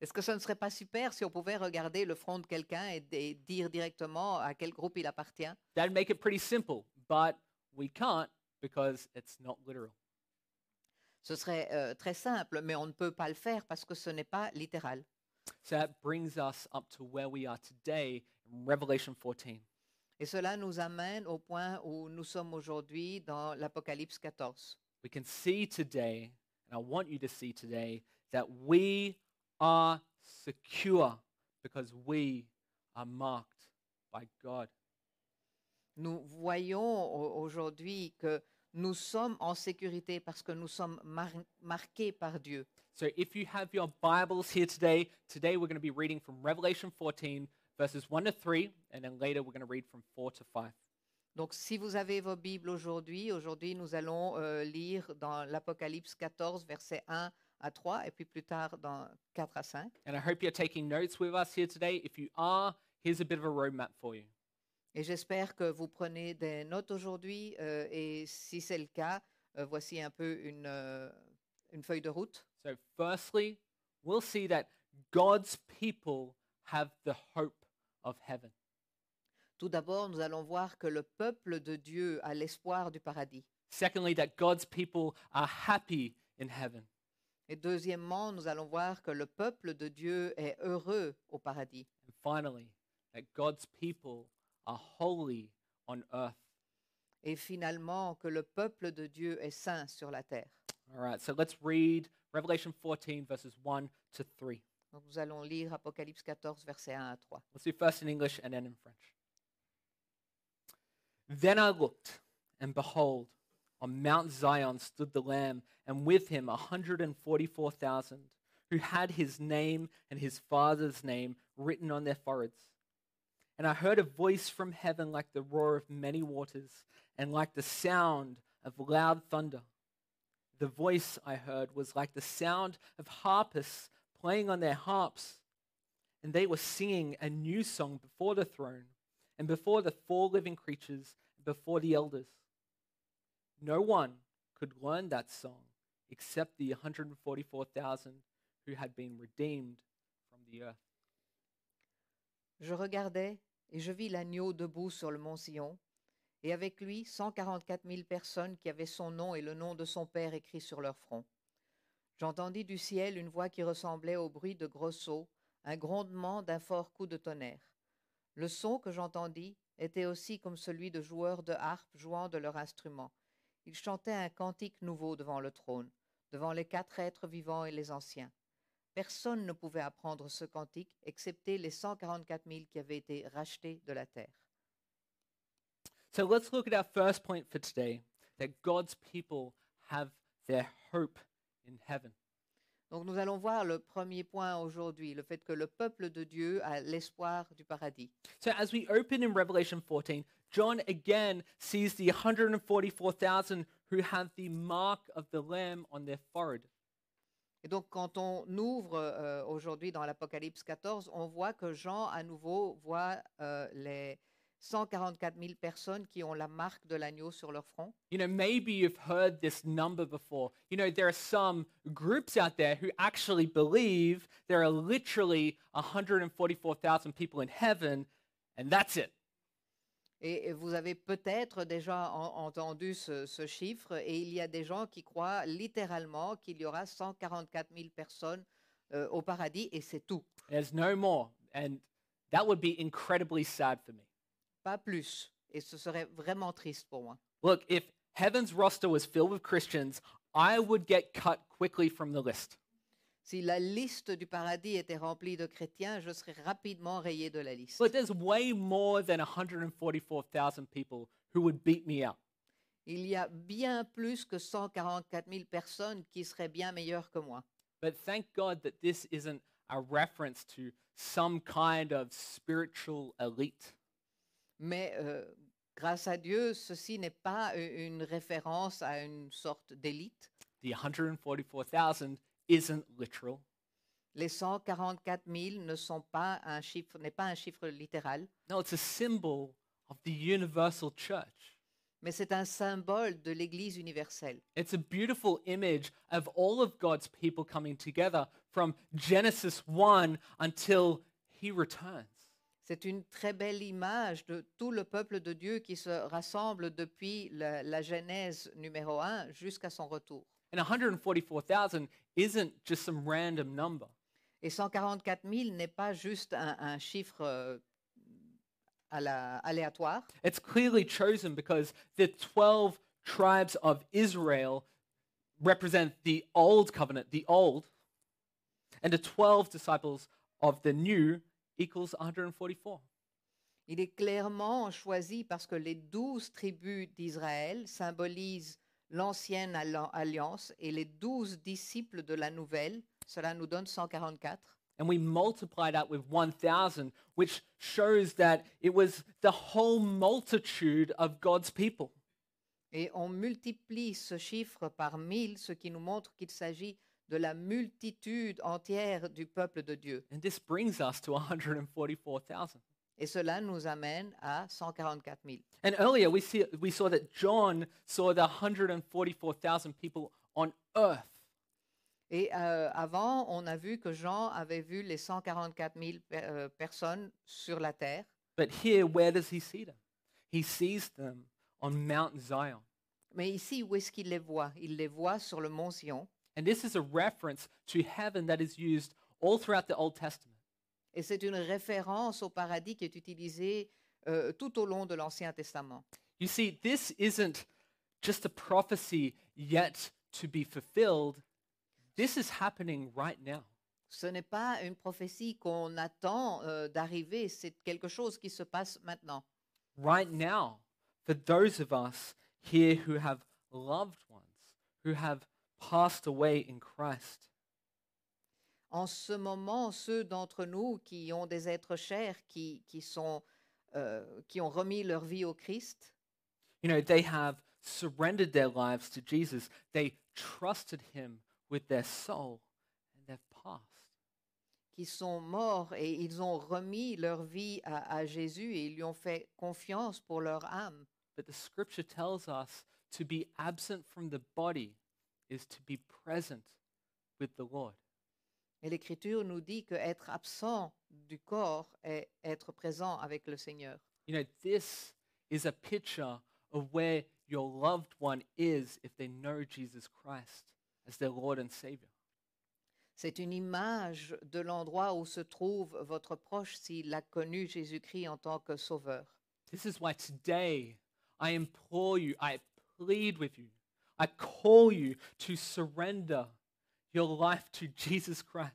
Est-ce que ce ne serait pas super si on pouvait regarder le front de quelqu'un et, et dire directement à quel groupe il appartient? That'd make it pretty simple, but we can't because it's not literal. Ce serait euh, très simple, mais on ne peut pas le faire parce que ce n'est pas littéral. So that brings us up to where we are today in Revelation 14. Et cela nous amène au point où nous sommes aujourd'hui dans l'Apocalypse 14. We can see today, and I want you to see today, that we are secure because we are marked by God. Nous voyons au- aujourd'hui que nous sommes en sécurité parce que nous sommes mar- marqués par Dieu. So if you have your Bibles here today, today we're going to be reading from Revelation 14, verses 1 to 3, and then later we're going to read from 4 to 5. Donc si vous avez vos Bibles aujourd'hui, aujourd'hui nous allons euh, lire dans l'Apocalypse 14, versets 1 à 3, et puis plus tard dans 4 à 5. And I hope you're taking notes with us here today. If you are, here's a bit of a roadmap for you. Et j'espère que vous prenez des notes aujourd'hui, euh, et si c'est le cas, euh, voici un peu une, euh, une feuille de route. So, firstly, we'll see that God's people have the hope of heaven. Tout d'abord, nous allons voir que le peuple de Dieu a l'espoir du paradis. Secondly, that God's people are happy in heaven. Et deuxièmement, nous allons voir que le peuple de Dieu est heureux au paradis. And finally, that God's people are holy on earth. Et finalement, que le peuple de Dieu est saint sur la terre. All right, so let's read Revelation 14, verses 1 to 3. Donc nous allons lire Apocalypse 14, versets 1 à 3. Let's do first in English and then in French. Then I looked, and behold, on Mount Zion stood the Lamb, and with him a 144,000 who had his name and his father's name written on their foreheads. And I heard a voice from heaven like the roar of many waters, and like the sound of loud thunder. The voice I heard was like the sound of harpists playing on their harps, and they were singing a new song before the throne, and before the four living creatures, and before the elders. No one could learn that song except the 144,000 who had been redeemed from the earth. Je regardais et je vis l'agneau debout sur le mont Sion, et avec lui 144 000 personnes qui avaient son nom et le nom de son Père écrit sur leur front. J'entendis du ciel une voix qui ressemblait au bruit de gros sauts, un grondement d'un fort coup de tonnerre. Le son que j'entendis était aussi comme celui de joueurs de harpe jouant de leur instrument. Ils chantaient un cantique nouveau devant le trône, devant les quatre êtres vivants et les anciens. Personne ne pouvait apprendre ce cantique, excepté les 144 000 qui avaient été rachetés de la terre. So let's look at our first point for today that God's people have their hope in heaven. Donc nous allons voir le premier point aujourd'hui, le fait que le peuple de Dieu a l'espoir du paradis. So as we open in Revelation 14, John again sees the 144,000 who have the mark of the Lamb on their forehead. Et donc quand on ouvre euh, aujourd'hui dans l'Apocalypse 14, on voit que Jean à nouveau voit euh, les 144 000 personnes qui ont la marque de l'agneau sur leur front. You know, maybe you've heard this number before. You know, there are some groups out there who actually believe there are literally 144,000 people in heaven, and that's it. Et vous avez peut-être déjà en- entendu ce, ce chiffre, et il y a des gens qui croient littéralement qu'il y aura 144 000 personnes euh, au paradis, et c'est tout, There's no more. And that would be incredibly sad for me. Pas plus. Et ce serait vraiment triste pour moi. Look, if heaven's roster was filled with Christians, I would get cut quickly from the list. Si la liste du paradis était remplie de chrétiens, je serais rapidement rayé de la liste. But there's way more than 144,000 people who would beat me out. Il y a bien plus que 144 000 personnes qui seraient bien meilleures que moi. But thank God that this isn't a reference to some kind of spiritual elite. Mais euh, grâce à Dieu, ceci n'est pas une référence à une sorte d'élite. The 144,000 isn't literal. Les 144 000 ne sont pas un chiffre, n'est pas un chiffre littéral, No, it's a symbol of the universal church. mais c'est un symbole de l'Église universelle. It's a beautiful image of all of God's people coming together from Genesis 1 until he returns. C'est une très belle image de tout le peuple de Dieu qui se rassemble depuis la, la Genèse numéro 1 jusqu'à son retour. And 144,000 isn't just some random number. Et 144 000 n'est pas juste un, un chiffre euh, à la- aléatoire. It's clearly chosen because the 12 tribes of Israel represent the old covenant, the old, and the 12 disciples of the new equals 144. Il est clairement choisi parce que les douze tribus d'Israël symbolisent l'ancienne alli- alliance et les douze disciples de la nouvelle, cela nous donne 144. And we multiply that with 1,000, which shows that it was the whole multitude of God's people. Et on multiplie ce chiffre par mille, ce qui nous montre qu'il s'agit de la multitude entière du peuple de Dieu. And this brings us to 144,000. Et cela nous amène à 144 000. And earlier we, see, we saw that John saw the 144,000 people on earth. Et euh, avant, on a vu que Jean avait vu les 144 000 pe- euh, personnes sur la terre. But here, where does he see them? He sees them on Mount Zion. Mais ici, où est-ce qu'il les voit? Il les voit sur le mont Sion. And this is a reference to heaven that is used all throughout the Old Testament. Et c'est une référence au paradis qui est utilisée euh, tout au long de l'Ancien Testament. You see, this isn't just a prophecy yet to be fulfilled. This is happening right now. Ce n'est pas une prophétie qu'on attend euh, d'arriver, c'est quelque chose qui se passe maintenant. Right now, for those of us here who have loved ones, who have passed away in Christ. En ce moment, ceux d'entre nous qui ont des êtres chers, qui, qui, sont, euh, qui ont remis leur vie au Christ, You know, they have surrendered their lives to Jesus. They trusted him with their soul and they've passed. qui sont morts et ils ont remis leur vie à, à Jésus et ils lui ont fait confiance pour leur âme. But the scripture tells us to be absent from the body is to be present with the Lord. Et l'Écriture nous dit que être absent du corps est être présent avec le Seigneur. You know, this is a picture of where your loved one is if they know Jesus Christ as their Lord and Savior. C'est une image de l'endroit où se trouve votre proche s'il a connu Jésus-Christ en tant que sauveur. This is why today I implore you, I plead with you, I call you to surrender your life to Jesus Christ.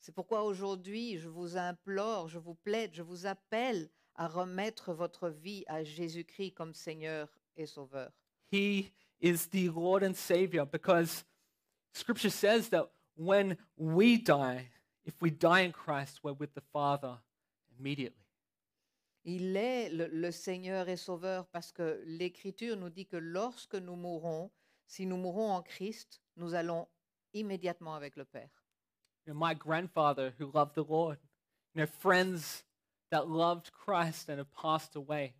C'est pourquoi aujourd'hui, je vous implore, je vous plaide, je vous appelle à remettre votre vie à Jésus-Christ comme Seigneur et Sauveur. He is the Lord and Savior because Scripture says that when we die, if we die in Christ, we're with the Father immediately. Il est le, le Seigneur et Sauveur parce que l'Écriture nous dit que lorsque nous mourrons, si nous mourons en Christ, nous allons immédiatement avec le Père. Know, my grandfather who loved the Lord, you know, friends that loved Christ and have passed away.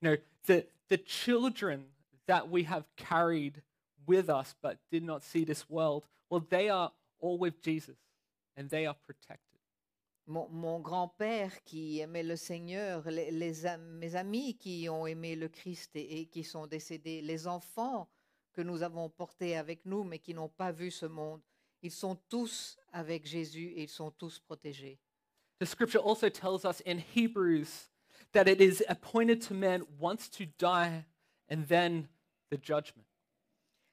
You know, the, the children that we have carried with us but did not see this world, well, they are all with Jesus and they are protected. Mon, grand-père qui aimait le Seigneur, les, mes amis qui ont aimé le Christ et, et qui sont décédés, les enfants que nous avons portés avec nous mais qui n'ont pas vu ce monde, ils sont tous avec Jésus et ils sont tous protégés. The scripture also tells us in Hebrews that it is appointed to man once to die and then the judgment.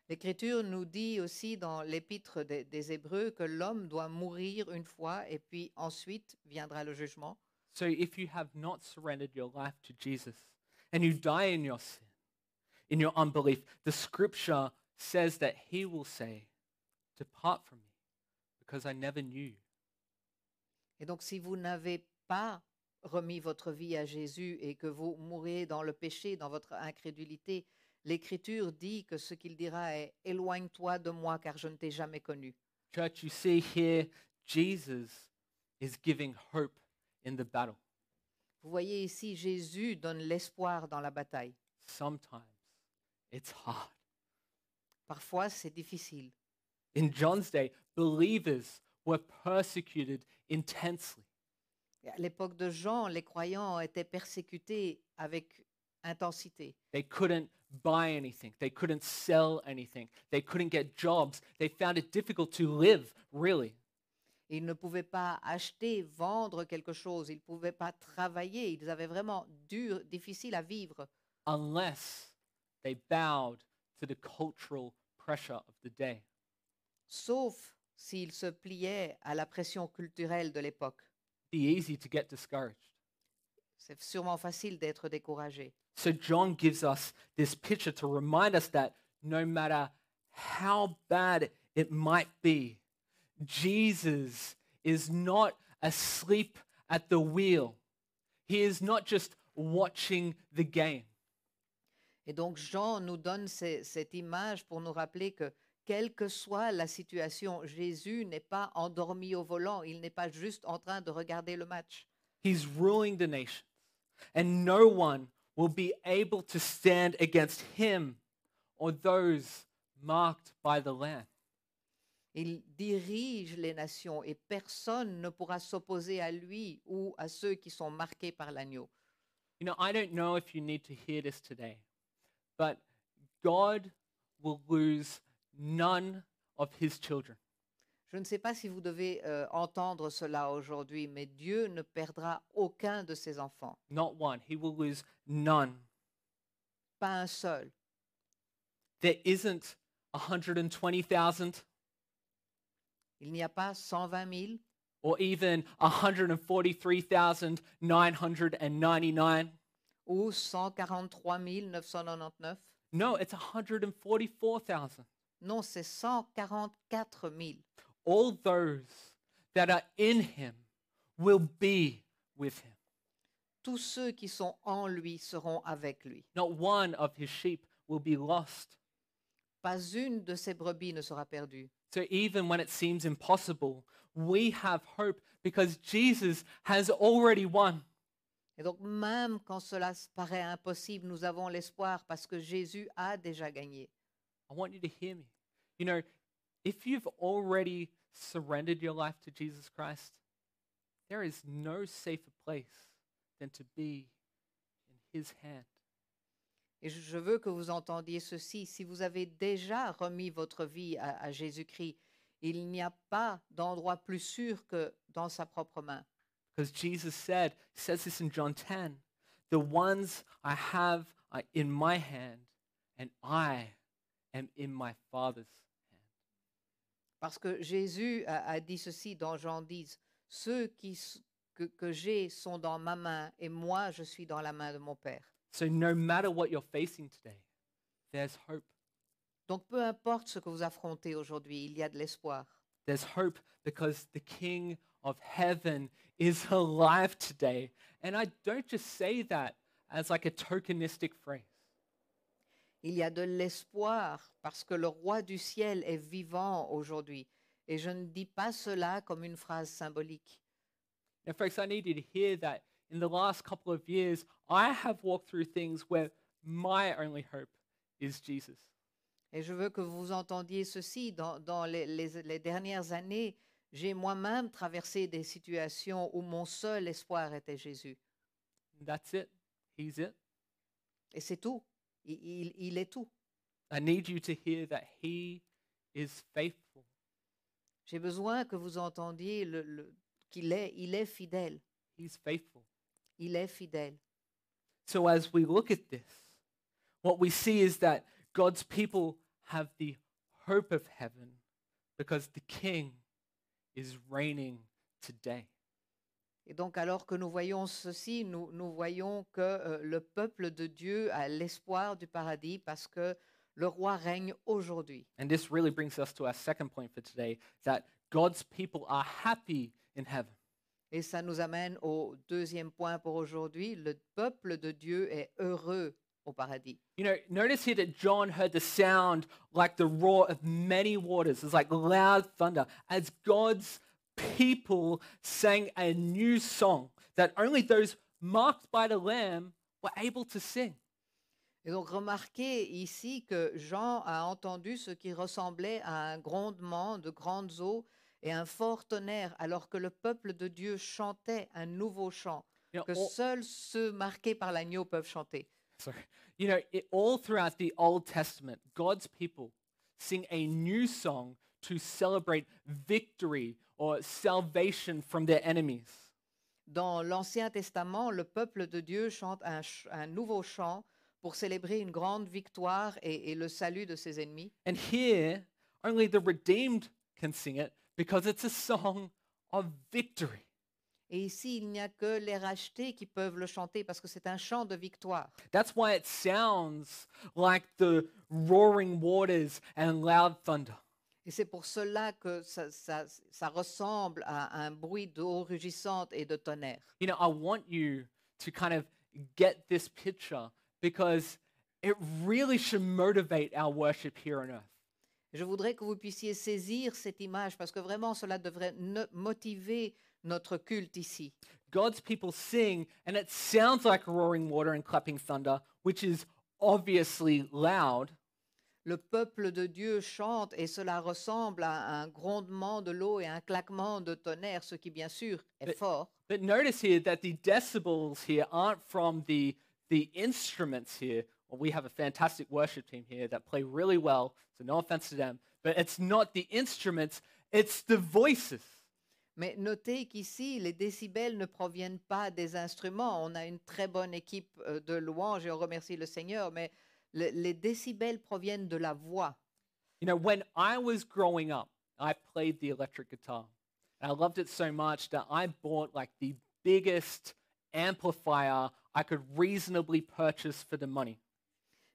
L'Écriture nous dit aussi dans l'épître des, des Hébreux que l'homme doit mourir une fois et puis ensuite viendra le jugement. So if you have not surrendered your life to Jesus and you die in your sin, in your unbelief, the scripture says that he will say, Depart from me, because I never knew you. Et donc si vous n'avez pas remis votre vie à Jésus et que vous mourrez dans le péché, dans votre incrédulité, l'Écriture dit que ce qu'il dira est Éloigne-toi de moi car je ne t'ai jamais connu. Church, you see here, Jesus is giving hope in the battle. Vous voyez ici, Jésus donne l'espoir dans la bataille. Sometimes it's hard. Parfois, c'est difficile. In John's day, believers were persecuted intensely. À l'époque de Jean, les croyants étaient persécutés avec intensité. They couldn't buy anything. They couldn't sell anything. They couldn't get jobs. They found it difficult to live, really. Ils ne pouvaient pas acheter, vendre quelque chose. Ils ne pouvaient pas travailler. Ils avaient vraiment dur, difficile à vivre. unless they bowed to the cultural pressure of the day. sauf s'ils se pliaient à la pression culturelle de l'époque. Be easy to get discouraged. C'est sûrement facile d'être découragé. So John gives us this picture to remind us that no matter how bad it might be, Jesus is not asleep at the wheel. He is not just watching the game. Et donc Jean nous donne ces- cette image pour nous rappeler que quelle que soit la situation, Jésus n'est pas endormi au volant, il n'est pas juste en train de regarder le match. He's ruling the nations, and no one will be able to stand against him or those marked by the Lamb. Il dirige les nations et personne ne pourra s'opposer à lui ou à ceux qui sont marqués par l'agneau. You know, I don't know if you need to hear this today, but God will lose none of his children. Je ne sais pas si vous devez euh, entendre cela aujourd'hui, mais Dieu ne perdra aucun de ses enfants, Not one. He will lose none. pas un seul. There isn't 120,000 Il n'y a pas 120 000 or even 143,999. ou 143 999. No, it's 144,000. Non, c'est 144 000. All those that are in him will be with him. Tous ceux qui sont en lui seront avec lui. Not one of his sheep will be lost. Pas une de ses brebis ne sera perdue. So even when it seems impossible, we have hope because Jesus has already won. Et donc même quand cela paraît impossible, nous avons l'espoir parce que Jésus a déjà gagné. I want you to hear me. You know, if you've already surrendered your life to Jesus Christ, there is no safer place than to be in his hand. Et je- veux que vous entendiez ceci. Si vous avez déjà remis votre vie à, à Jésus-Christ, il n'y a pas d'endroit plus sûr que dans sa propre main. Because Jesus said, he says this in John 10, the ones I have are in my hand, and I am in my Father's. Parce que Jésus a, a dit ceci dans Jean 10, ceux qui, s- que, que j'ai sont dans ma main et moi je suis dans la main de mon Père. So no matter what you're facing today, there's hope. Donc peu importe ce que vous affrontez aujourd'hui, il y a de l'espoir. There's hope because the King of heaven is alive today. And I don't just say that as like a tokenistic phrase. Il y a de l'espoir parce que le roi du ciel est vivant aujourd'hui. Et je ne dis pas cela comme une phrase symbolique. Folks, I need you to hear that in the last couple of years, I have walked through things where my only hope is Jesus. Et je veux que vous entendiez ceci. Dans, dans les, les- les dernières années, j'ai moi-même traversé des situations où mon seul espoir était Jésus. That's it. He's it. Et c'est tout. Il, il- il est tout. I need you to hear that He is faithful. J'ai besoin que vous entendiez le- le- qu'il est, il est fidèle. He's faithful. Il est fidèle. So, as we look at this, what we see is that God's people have the hope of heaven because the King is reigning today. Et donc, alors que nous voyons ceci, nous, nous voyons que euh, le peuple de Dieu a l'espoir du paradis parce que le roi règne aujourd'hui. And this really brings us to our second point for today that God's people are happy in heaven. Et ça nous amène au deuxième point pour aujourd'hui. Le peuple de Dieu est heureux au paradis. You know, notice here that John heard the sound like the roar of many waters. It's like loud thunder as God's people sang a new song that only those marked by the Lamb were able to sing. Et donc, remarquez ici que Jean a entendu ce qui ressemblait à un grondement de grandes eaux et un fort tonnerre, alors que le peuple de Dieu chantait un nouveau chant You know, que all, seuls ceux marqués par l'agneau peuvent chanter. sorry. You know, it, all throughout the Old Testament, God's people sing a new song to celebrate victory or salvation from their enemies. Dans l'Ancien Testament, le peuple de Dieu chante un, ch- un nouveau chant pour célébrer une grande victoire et, et le salut de ses ennemis. And here, only the redeemed can sing it because it's a song of victory. Et ici, il n'y a que les rachetés qui peuvent le chanter parce que c'est un chant de victoire. That's why it sounds like the roaring waters and loud thunder. Et c'est pour cela que ça, ça- ça ressemble à un bruit d'eau rugissante et de tonnerre. You know, I want you to kind of get this picture because it really should motivate our worship here on earth. Je voudrais que vous puissiez saisir cette image parce que vraiment cela devrait motiver notre culte ici. God's people sing, and it sounds like roaring water and clapping thunder, which is obviously loud. Le peuple de Dieu chante et cela ressemble à un grondement de l'eau et un claquement de tonnerre, ce qui bien sûr est Mais- fort. But notice here that the decibels here aren't from the, the instruments here. Well, we have a fantastic worship team here that play really well, so no offense to them. But it's not the instruments, it's the voices. Mais notez qu'ici, les décibels ne proviennent pas des instruments. On a une très bonne équipe euh, de louanges et on remercie le Seigneur, mais le- les décibels proviennent de la voix. You know, when I was growing up, I played the electric guitar. And I loved it so much that I bought like the biggest amplifier I could reasonably purchase for the money.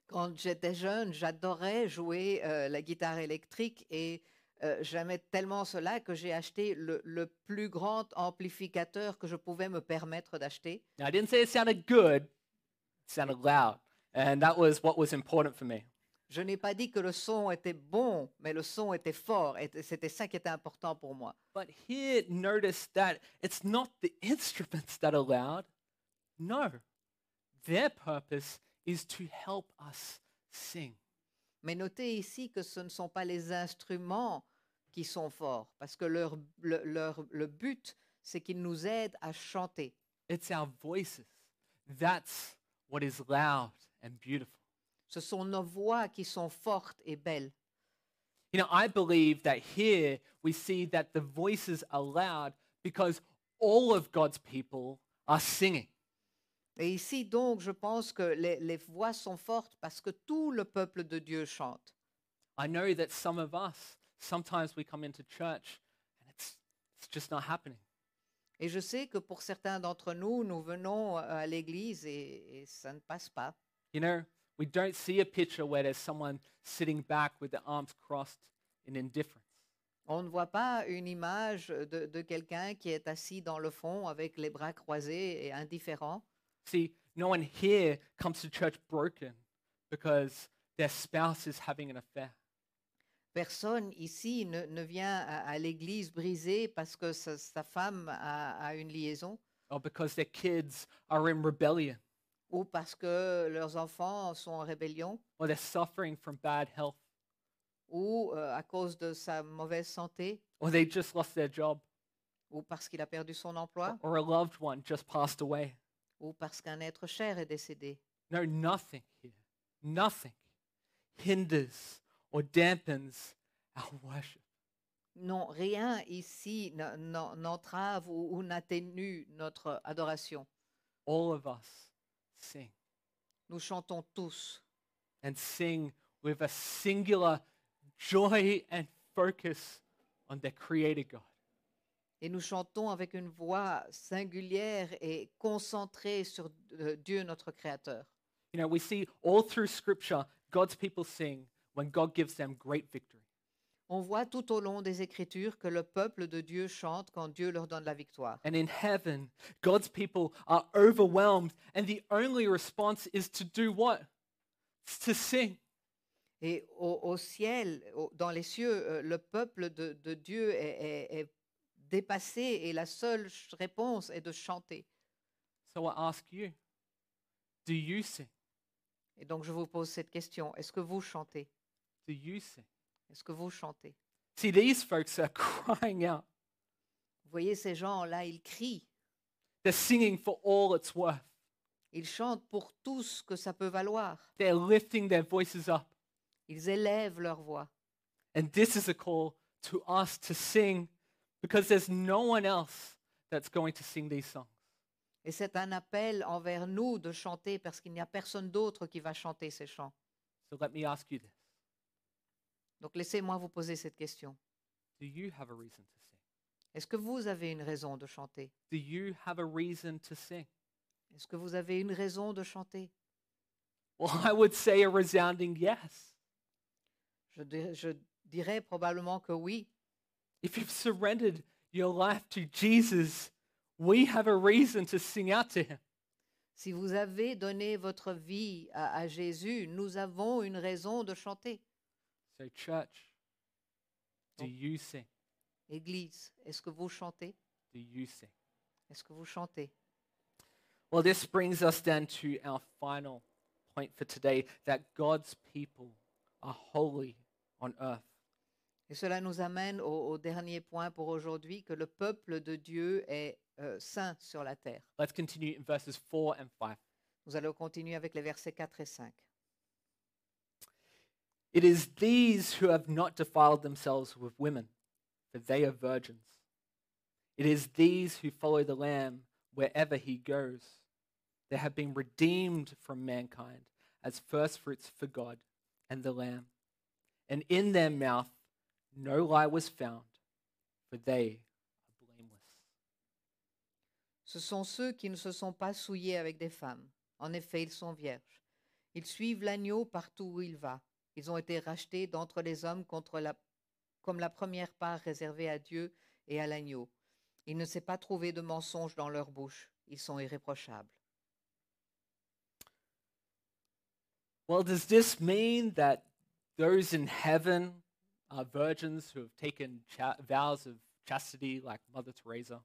Quand j'étais jeune, j'adorais jouer euh, la guitare électrique et euh, j'aimais tellement cela que j'ai acheté le, le plus grand amplificateur que je pouvais me permettre d'acheter. Now, I didn't say it sounded good, it sounded loud. And that was what was important for me. Je n'ai pas dit que le son était bon, mais le son était fort. Et c'était ça qui était important pour moi. But here, notice that it's not the instruments that are loud. No, their purpose is to help us sing. Mais notez ici que ce ne sont pas les instruments qui sont forts, parce que leur, le, leur- le but, c'est qu'ils nous aident à chanter. It's our voices. That's what is loud and beautiful. Ce sont nos voix qui sont fortes et belles. You know, I believe that here we see that the voices are loud because all of God's people are singing. Et ici, donc, je pense que les, les voix sont fortes parce que tout le peuple de Dieu chante. I know that some of us, sometimes we come into church and it's, it's just not happening. Et je sais que pour certains d'entre nous, nous venons euh, à l'église et, et ça ne passe pas. You know, we don't see a picture where there's someone sitting back with their arms crossed in indifference. On ne voit pas une image de, de quelqu'un qui est assis dans le fond avec les bras croisés et indifférent. See, no one here comes to church broken because their spouse is having an affair. Personne ici ne, ne vient à, à l'église brisée parce que sa, sa femme a, a une liaison or because their kids are in rebellion, ou parce que leurs enfants sont en rébellion or they're suffering from bad health, ou euh, à cause de sa mauvaise santé or they just lost their job, ou parce qu'il a perdu son emploi or a loved one just passed away. ou parce qu'un être cher est décédé. No, nothing here, nothing hinders or dampens our worship. Non, rien ici n'entrave ou, ou n'atténue notre adoration. All of us sing Nous chantons tous and sing with a singular joy and focus on the Creator God. et nous chantons avec une voix singulière et concentrée sur euh, Dieu notre Créateur. You know, we see all through Scripture God's people sing when God gives them great victory. On voit tout au long des Écritures que le peuple de Dieu chante quand Dieu leur donne la victoire. And in heaven, God's people are overwhelmed, and the only response is to do what? It's to sing. Et au, au ciel, au- dans les cieux, euh, le peuple de, de Dieu est, est- est dépassé et la seule ch- réponse est de chanter. So I ask you, do you sing? Et donc je vous pose cette question. Est-ce que vous chantez? Do you sing? Est-ce que vous chantez? See, these folks are crying out. Vous voyez ces gens-là, ils crient. They're singing for all it's worth. Ils chantent pour tout ce que ça peut valoir. They're lifting their voices up. Ils élèvent leur voix. And this is a call to us to sing because there's no one else that's going to sing these songs. Et c'est un appel envers nous de chanter parce qu'il n'y a personne d'autre qui va chanter ces chants. So let me ask you this Donc laissez-moi vous poser cette question. Do you have a reason to sing? Est-ce que vous avez une raison de chanter? Do you have a reason to sing? Est-ce que vous avez une raison de chanter? Well, I would say a resounding yes. je, dir- je dirais probablement que oui. If you've surrendered your life to Jesus, we have a reason to sing out to him. Si vous avez donné votre vie à, à Jésus, nous avons une raison de chanter. So, church, do you sing? Église, est-ce que vous chantez? Do you sing? Est-ce que vous chantez? Well, this brings us then to our final point for today that God's people are holy on earth. Et cela nous amène au, au dernier point pour aujourd'hui, que le peuple de Dieu est euh, saint sur la terre. Let's continue in verses 4 and 5. Nous allons continuer avec les versets 4 et 5. It is these who have not defiled themselves with women, for they are virgins. It is these who follow the Lamb wherever he goes. They have been redeemed from mankind as firstfruits for God and the Lamb. And in their mouth no lie was found, for they are blameless. Ce sont ceux qui ne se sont pas souillés avec des femmes. En effet, ils sont vierges. Ils suivent l'agneau partout où il va. Ils ont été rachetés d'entre les hommes contre la, comme la première part réservée à Dieu et à l'agneau. Il ne s'est pas trouvé de mensonge dans leur bouche. Ils sont irréprochables. Well, does this mean that those in heaven are virgins who have taken vows of chastity like Mother Teresa?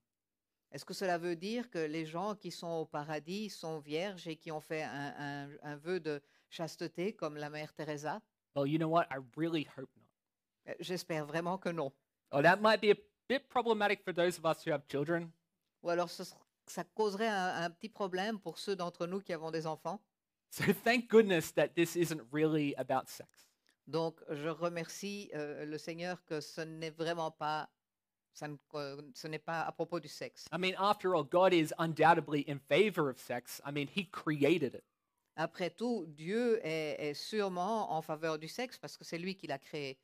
Est-ce que cela veut dire que les gens qui sont au paradis sont vierges et qui ont fait un, un- un vœu de chasteté comme la mère Teresa? Well, you know what? I really hope not. Euh, J'espère vraiment que non. Oh, that might be a bit problematic for those of us who have children. Ou alors ce ça causerait un, un petit problème pour ceux d'entre nous qui avons des enfants. So thank goodness that this isn't really about sex. Donc je remercie euh, le Seigneur que ce n'est vraiment pas, ça ne co- ce n'est pas à propos du sexe. I mean, after all, God is undoubtedly in favor of sex. I mean, He created it. Après tout, Dieu est, est sûrement en faveur du sexe parce que c'est lui qui l'a créé.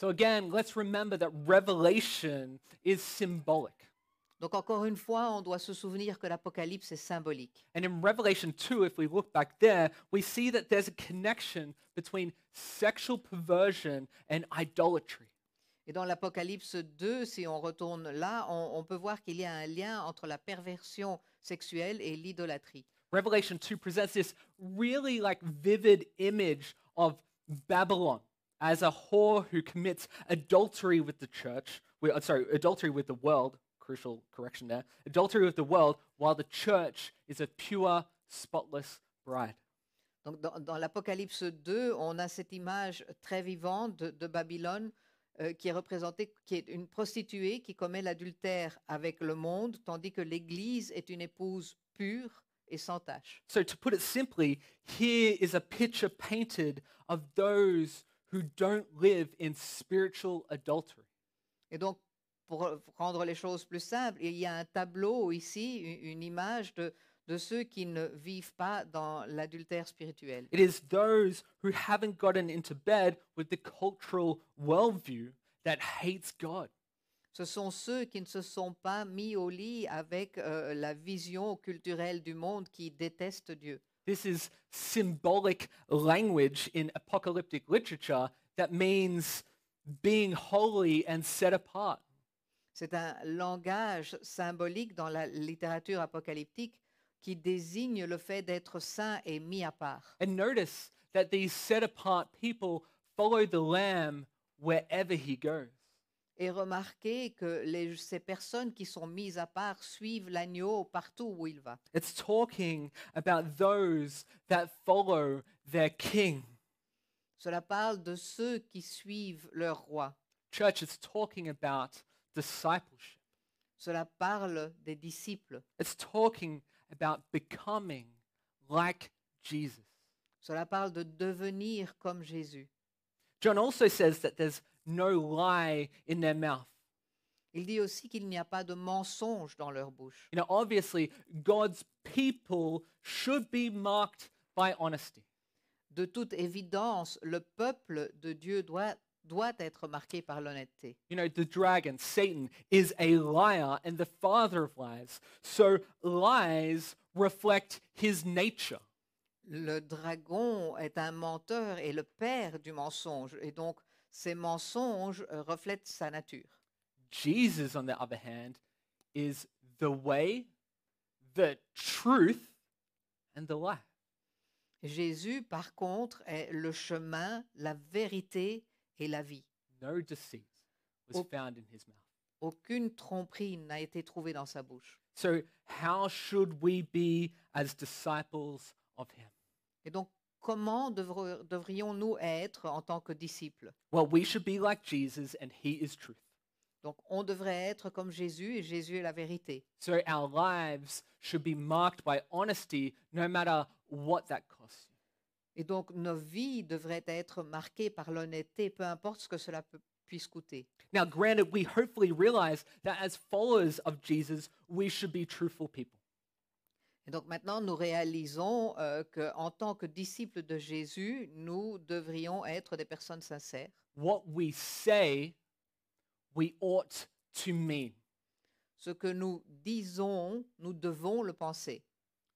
So again, let's remember that revelation is symbolic. Donc encore une fois, on doit se souvenir que l'Apocalypse est symbolique. And in Revelation 2, if we look back there, we see that there's a connection between sexual perversion and idolatry. Et dans l'Apocalypse 2, si on retourne là, on, on peut voir qu'il y a un lien entre la perversion sexuelle et l'idolâtrie. Revelation 2 presents this really like vivid image of Babylon as a whore who commits adultery with the church, wi- uh, sorry, adultery with the world, crucial correction there, adultery with the world, while the church is a pure, spotless bride. Donc dans, dans l'Apocalypse 2, on a cette image très vivante de, de Babylone euh, qui est représentée, qui est une prostituée qui commet l'adultère avec le monde, tandis que l'Église est une épouse pure et sans tache. So, to put it simply, here is a picture painted of those who don't live in spiritual adultery. Et donc, pour rendre les choses plus simples, il y a un tableau ici, une, une image de, de ceux qui ne vivent pas dans l'adultère spirituel. It is those who haven't gotten into bed with the cultural worldview that hates God. Ce sont ceux qui ne se sont pas mis au lit avec euh, la vision culturelle du monde qui déteste Dieu. This is symbolic language in apocalyptic literature that means being holy and set apart. C'est un langage symbolique dans la littérature apocalyptique qui désigne le fait d'être saint et mis à part. And notice that these set apart people follow the Lamb wherever he goes. Et remarquez que les- ces personnes qui sont mises à part suivent l'agneau partout où il va. It's talking about those that follow their king. Cela parle de ceux qui suivent leur roi. Church, it's talking about discipleship. Cela parle des disciples. It's talking about becoming like Jesus. Cela parle de devenir comme Jésus. John also says that there's no lie in their mouth. Il dit aussi qu'il n'y a pas de mensonge dans leur bouche. You know, obviously, God's people should be marked by honesty. De toute évidence, le peuple de Dieu doit, doit être marqué par l'honnêteté. You know, the dragon, Satan, is a liar and the father of lies. So lies reflect his nature. Le dragon est un menteur et le père du mensonge. Et donc, ces mensonges euh, reflètent sa nature. Jesus, on the other hand, is the way, the truth, and the life. Jésus, par contre, est le chemin, la vérité et la vie. No deceit was found in his mouth. Aucune tromperie n'a été trouvée dans sa bouche. So, how should we be as disciples of him? Et donc, comment devre- devrions-nous être en tant que disciples? Well, we should be like Jesus, and he is truth. Donc, on devrait être comme Jésus et Jésus est la vérité. So, our lives should be marked by honesty no matter what that costs. Et donc, nos vies devraient être marquées par l'honnêteté, peu importe ce que cela peut- puisse coûter. Now, granted, we hopefully realize that as followers of Jesus, we should be truthful people. Et donc maintenant, nous réalisons euh, qu'en tant que disciples de Jésus, nous devrions être des personnes sincères. What we say, we ought to mean. Ce que nous disons, nous devons le penser.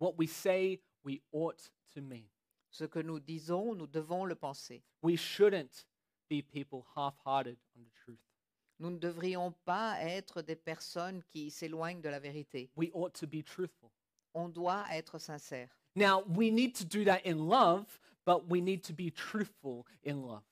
What we say, we ought to mean. Ce que nous disons, nous devons le penser. We shouldn't be people half hearted on the truth. Nous ne devrions pas être des personnes qui s'éloignent de la vérité. We ought to be truthful. On doit être sincère. Now, we need to do that in love, but we need to be truthful in love.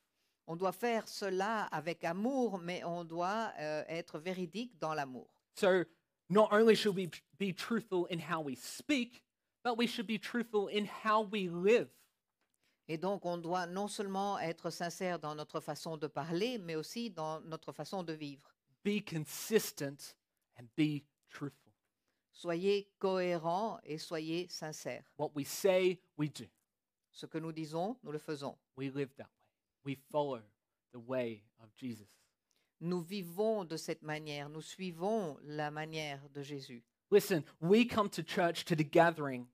On doit faire cela avec amour, mais on doit euh, être véridique dans l'amour. So, not only should we be truthful in how we speak, but we should be truthful in how we live. Et donc, on doit non seulement être sincère dans notre façon de parler, mais aussi dans notre façon de vivre. Be consistent and be truthful. Soyez cohérents et soyez sincères. What we say, we do. Ce que nous disons, nous le faisons. We live that way. We follow the way of Jesus. Nous vivons de cette manière, nous suivons la manière de Jésus. Listen, we come to church to the gathering,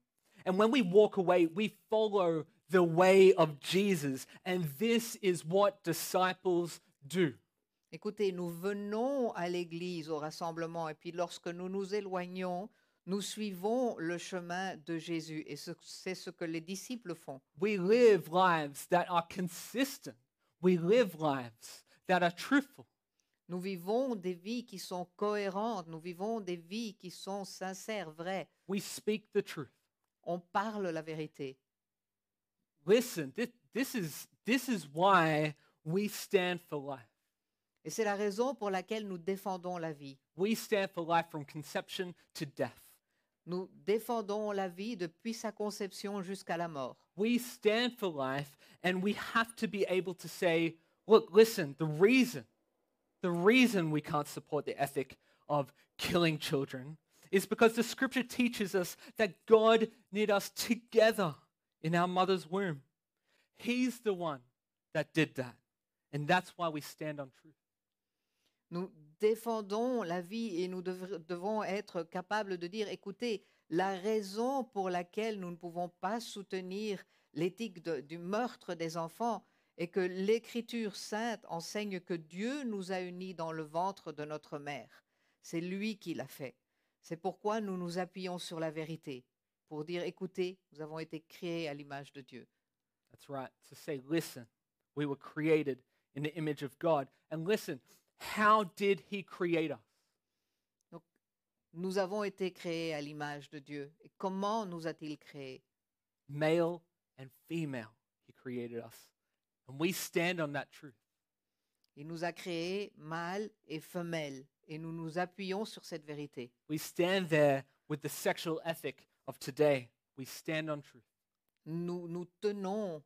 and when we walk away, we follow the way of Jesus. And this is what disciples do. Écoutez, nous venons à l'église, au rassemblement, et puis lorsque nous nous éloignons, nous suivons le chemin de Jésus. Et ce- c'est ce que les disciples font. We live lives that are consistent. We live lives that are truthful. Nous vivons des vies qui sont cohérentes, nous vivons des vies qui sont sincères, vraies. We speak the truth. On parle la vérité. Listen, this, this, is, this is why we stand for life. Et c'est la raison pour laquelle nous défendons la vie. We stand for life from conception to death. Nous défendons la vie depuis sa conception jusqu'à la mort. We stand for life, and we have to be able to say, look, listen, the reason, the reason we can't support the ethic of killing children is because the scripture teaches us that God knit us together in our mother's womb. He's the one that did that. And that's why we stand on truth. Nous défendons la vie et nous devons être capables de dire, écoutez, la raison pour laquelle nous ne pouvons pas soutenir l'éthique du meurtre des enfants est que l'Écriture sainte enseigne que Dieu nous a unis dans le ventre de notre mère. C'est lui qui l'a fait. C'est pourquoi nous nous appuyons sur la vérité, pour dire, écoutez, nous avons été créés à l'image de Dieu. That's right. To say, listen, we were created in the image of God. And listen, how did He create us? Nous avons été créés à l'image de Dieu. Et comment nous a-t-il créés? Male and female, He created us. And we stand on that truth. Il nous a créés mâles et femelles. Et nous nous appuyons sur cette vérité. We stand there with the sexual ethic of today. We stand on truth. Nous nous tenons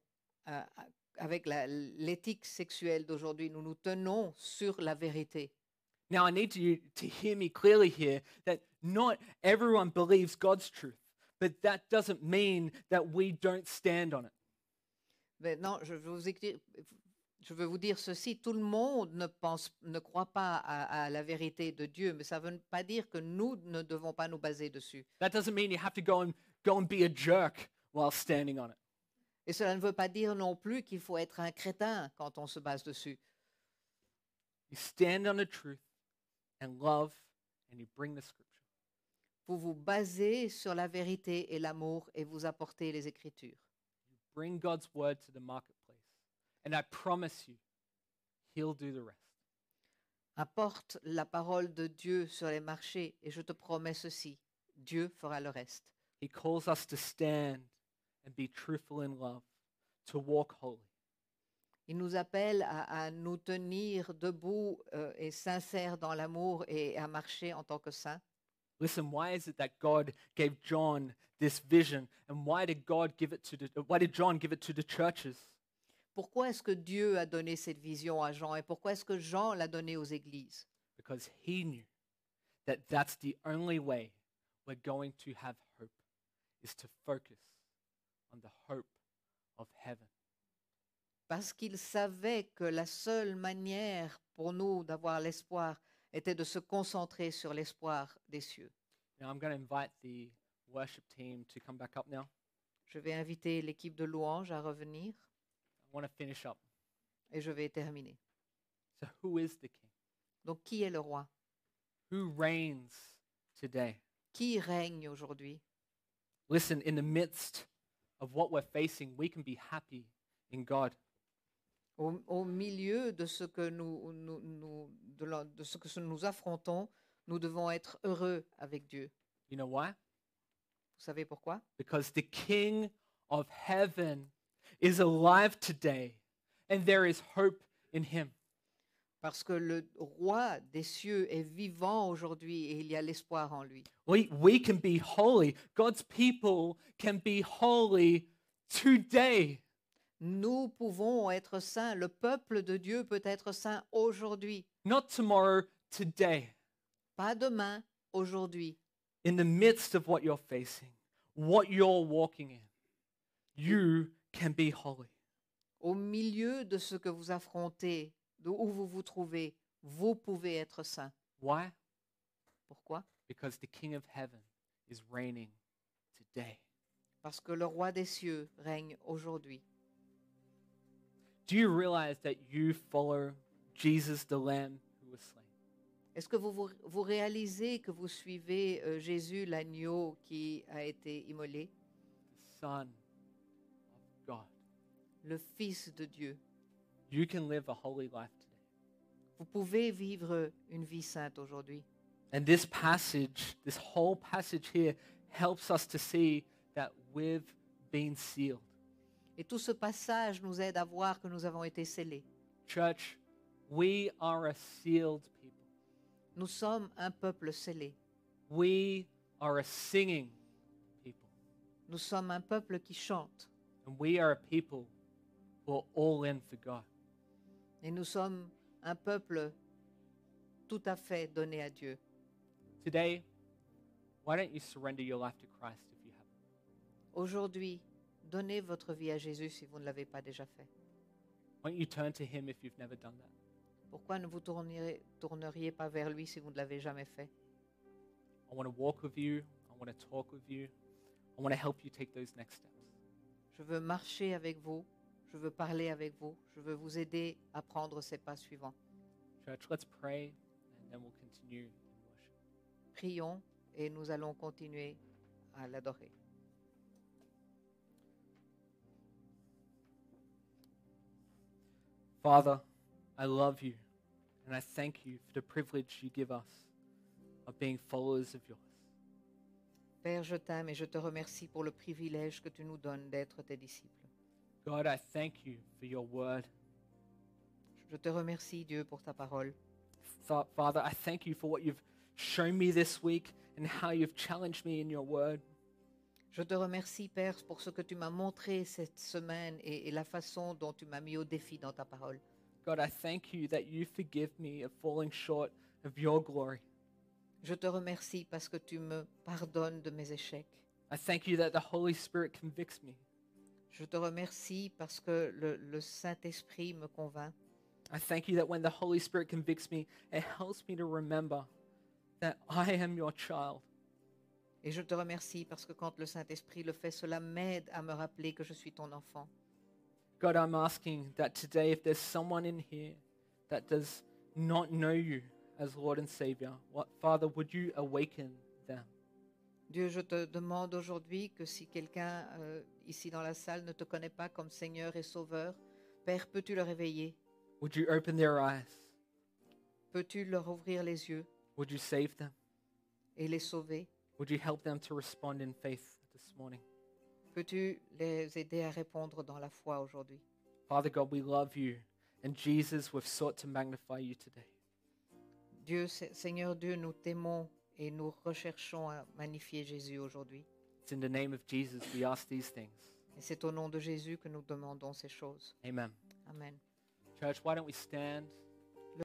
euh, avec la- l'éthique sexuelle d'aujourd'hui. Nous nous tenons sur la vérité. Now, I need you to hear me clearly here that not everyone believes God's truth, but that doesn't mean that we don't stand on it. Maintenant, je veux vous écrire- je veux vous dire ceci, tout le monde ne pense, ne croit pas à, à la vérité de Dieu, mais ça ne veut pas dire que nous ne devons pas nous baser dessus. That doesn't mean you have to go and go and be a jerk while standing on it. Et cela ne veut pas dire non plus qu'il faut être un crétin quand on se base dessus. You stand on the truth and love, and you bring the scripture. Vous vous basez sur la vérité et l'amour et vous apportez les Écritures. You bring God's word to the. And I promise you, He'll do the rest. Apporte la parole de Dieu sur les marchés et je te promets ceci, Dieu fera le reste. He calls us to stand and be truthful in love, to walk holy. Il nous appelle à, à nous tenir debout euh, et sincères dans l'amour et à marcher en tant que saints. Listen, why is it that God gave John this vision? And why did God give it to the, why did John give it to the churches? Pourquoi est-ce que Dieu a donné cette vision à Jean et pourquoi est-ce que Jean l'a donnée aux églises? Because he knew that that's the only way we're going to have hope is to focus on the hope of heaven. Parce qu'il savait que la seule manière pour nous d'avoir l'espoir était de se concentrer sur l'espoir des cieux. Now I'm going to invite the worship team to come back up now. Je vais inviter l'équipe de louanges à revenir I want to finish up. et je vais terminer. So who is the king? Donc qui est le roi? Who reigns today? Qui règne aujourd'hui? Listen, in the midst of what we're facing, we can be happy in God. au, au milieu de ce que nous, nous- nous- de, la- de ce que nous affrontons, nous devons être heureux avec Dieu. You know why? Vous savez pourquoi? Because the King of heaven is alive today, and there is hope in him. Parce que le roi des cieux est vivant aujourd'hui et il y a l'espoir en lui. We, we can be holy. God's people can be holy today. Nous pouvons être saints. Le peuple de Dieu peut être saint aujourd'hui. Not tomorrow, today. Pas demain, aujourd'hui. In the midst of what you're facing, what you're walking in, you can be holy. Au milieu de ce que vous affrontez, de où vous vous trouvez, vous pouvez être saint. Why? Pourquoi? Because the King of heaven is reigning today. Parce que le roi des cieux règne aujourd'hui. Do you realize that you follow Jesus, the Lamb who was slain? Est-ce que vous, vous, vous réalisez que vous suivez euh, Jésus, l'agneau qui a été immolé, The Son. Le Fils de Dieu You can live a holy life today. Vous pouvez vivre une vie sainte aujourd'hui. And this passage, this whole passage here, helps us to see that we've been sealed. Et tout ce passage nous aide à voir que nous avons été scellés. Church, we are a sealed people. Nous sommes un peuple scellé. We are a singing people. Nous sommes un peuple qui chante. And we are a people who are all in for God. Et nous sommes un peuple tout à fait donné à Dieu. Today, why don't you surrender your life to Christ if you haven't? Aujourd'hui, donnez votre vie à Jésus si vous ne l'avez pas déjà fait. Why don't you turn to Him if you've never done that? Pourquoi ne vous tourneriez, tourneriez pas vers lui si vous ne l'avez jamais fait? I want to walk with you. I want to talk with you. I want to help you take those next steps. Je veux marcher avec vous, je veux parler avec vous, je veux vous aider à prendre ces pas suivants. Church, let's pray and then we'll continue in worship. Prions et nous allons continuer à l'adorer. Father, I love you and I thank you for the privilege you give us of being followers of yours. Père, je t'aime et je te remercie pour le privilège que tu nous donnes d'être tes disciples. God, I thank you for your word. Je te remercie, Dieu, pour ta parole. Fa- Father, I thank you for what you've shown me this week and how you've challenged me in your word. Je te remercie, Père, pour ce que tu m'as montré cette semaine et, et la façon dont tu m'as mis au défi dans ta parole. God, I thank you that you forgive me of falling short of your glory. Je te remercie parce que tu me pardonnes de mes échecs. I thank you that the Holy Spirit convicts me. Je te remercie parce que le, le Saint-Esprit me convainc. I thank you that when the Holy Spirit convicts me, it helps me to remember that I am your child. Et je te remercie parce que quand le Saint-Esprit le fait, cela m'aide à me rappeler que je suis ton enfant. God, I'm asking that today, if there's someone in here that does not know you as Lord and Savior, what, Father, would you awaken them? Dieu, je te demande aujourd'hui que si quelqu'un euh, ici dans la salle ne te connaît pas comme Seigneur et Sauveur, Père, peux-tu le réveiller? Would you open their eyes? Peux-tu leur ouvrir les yeux? Would you save them? et les sauver? Would you help them to respond in faith this morning? Peux-tu les aider à répondre dans la foi aujourd'hui? Father God, we love you. And Jesus, we've sought to magnify you today. Dieu, Se- Seigneur Dieu, nous t'aimons et nous recherchons à magnifier Jésus aujourd'hui. It's in the name of Jesus we ask these things. Et c'est au nom de Jésus que nous demandons ces choses. Amen. Amen. Church, why don't we stand?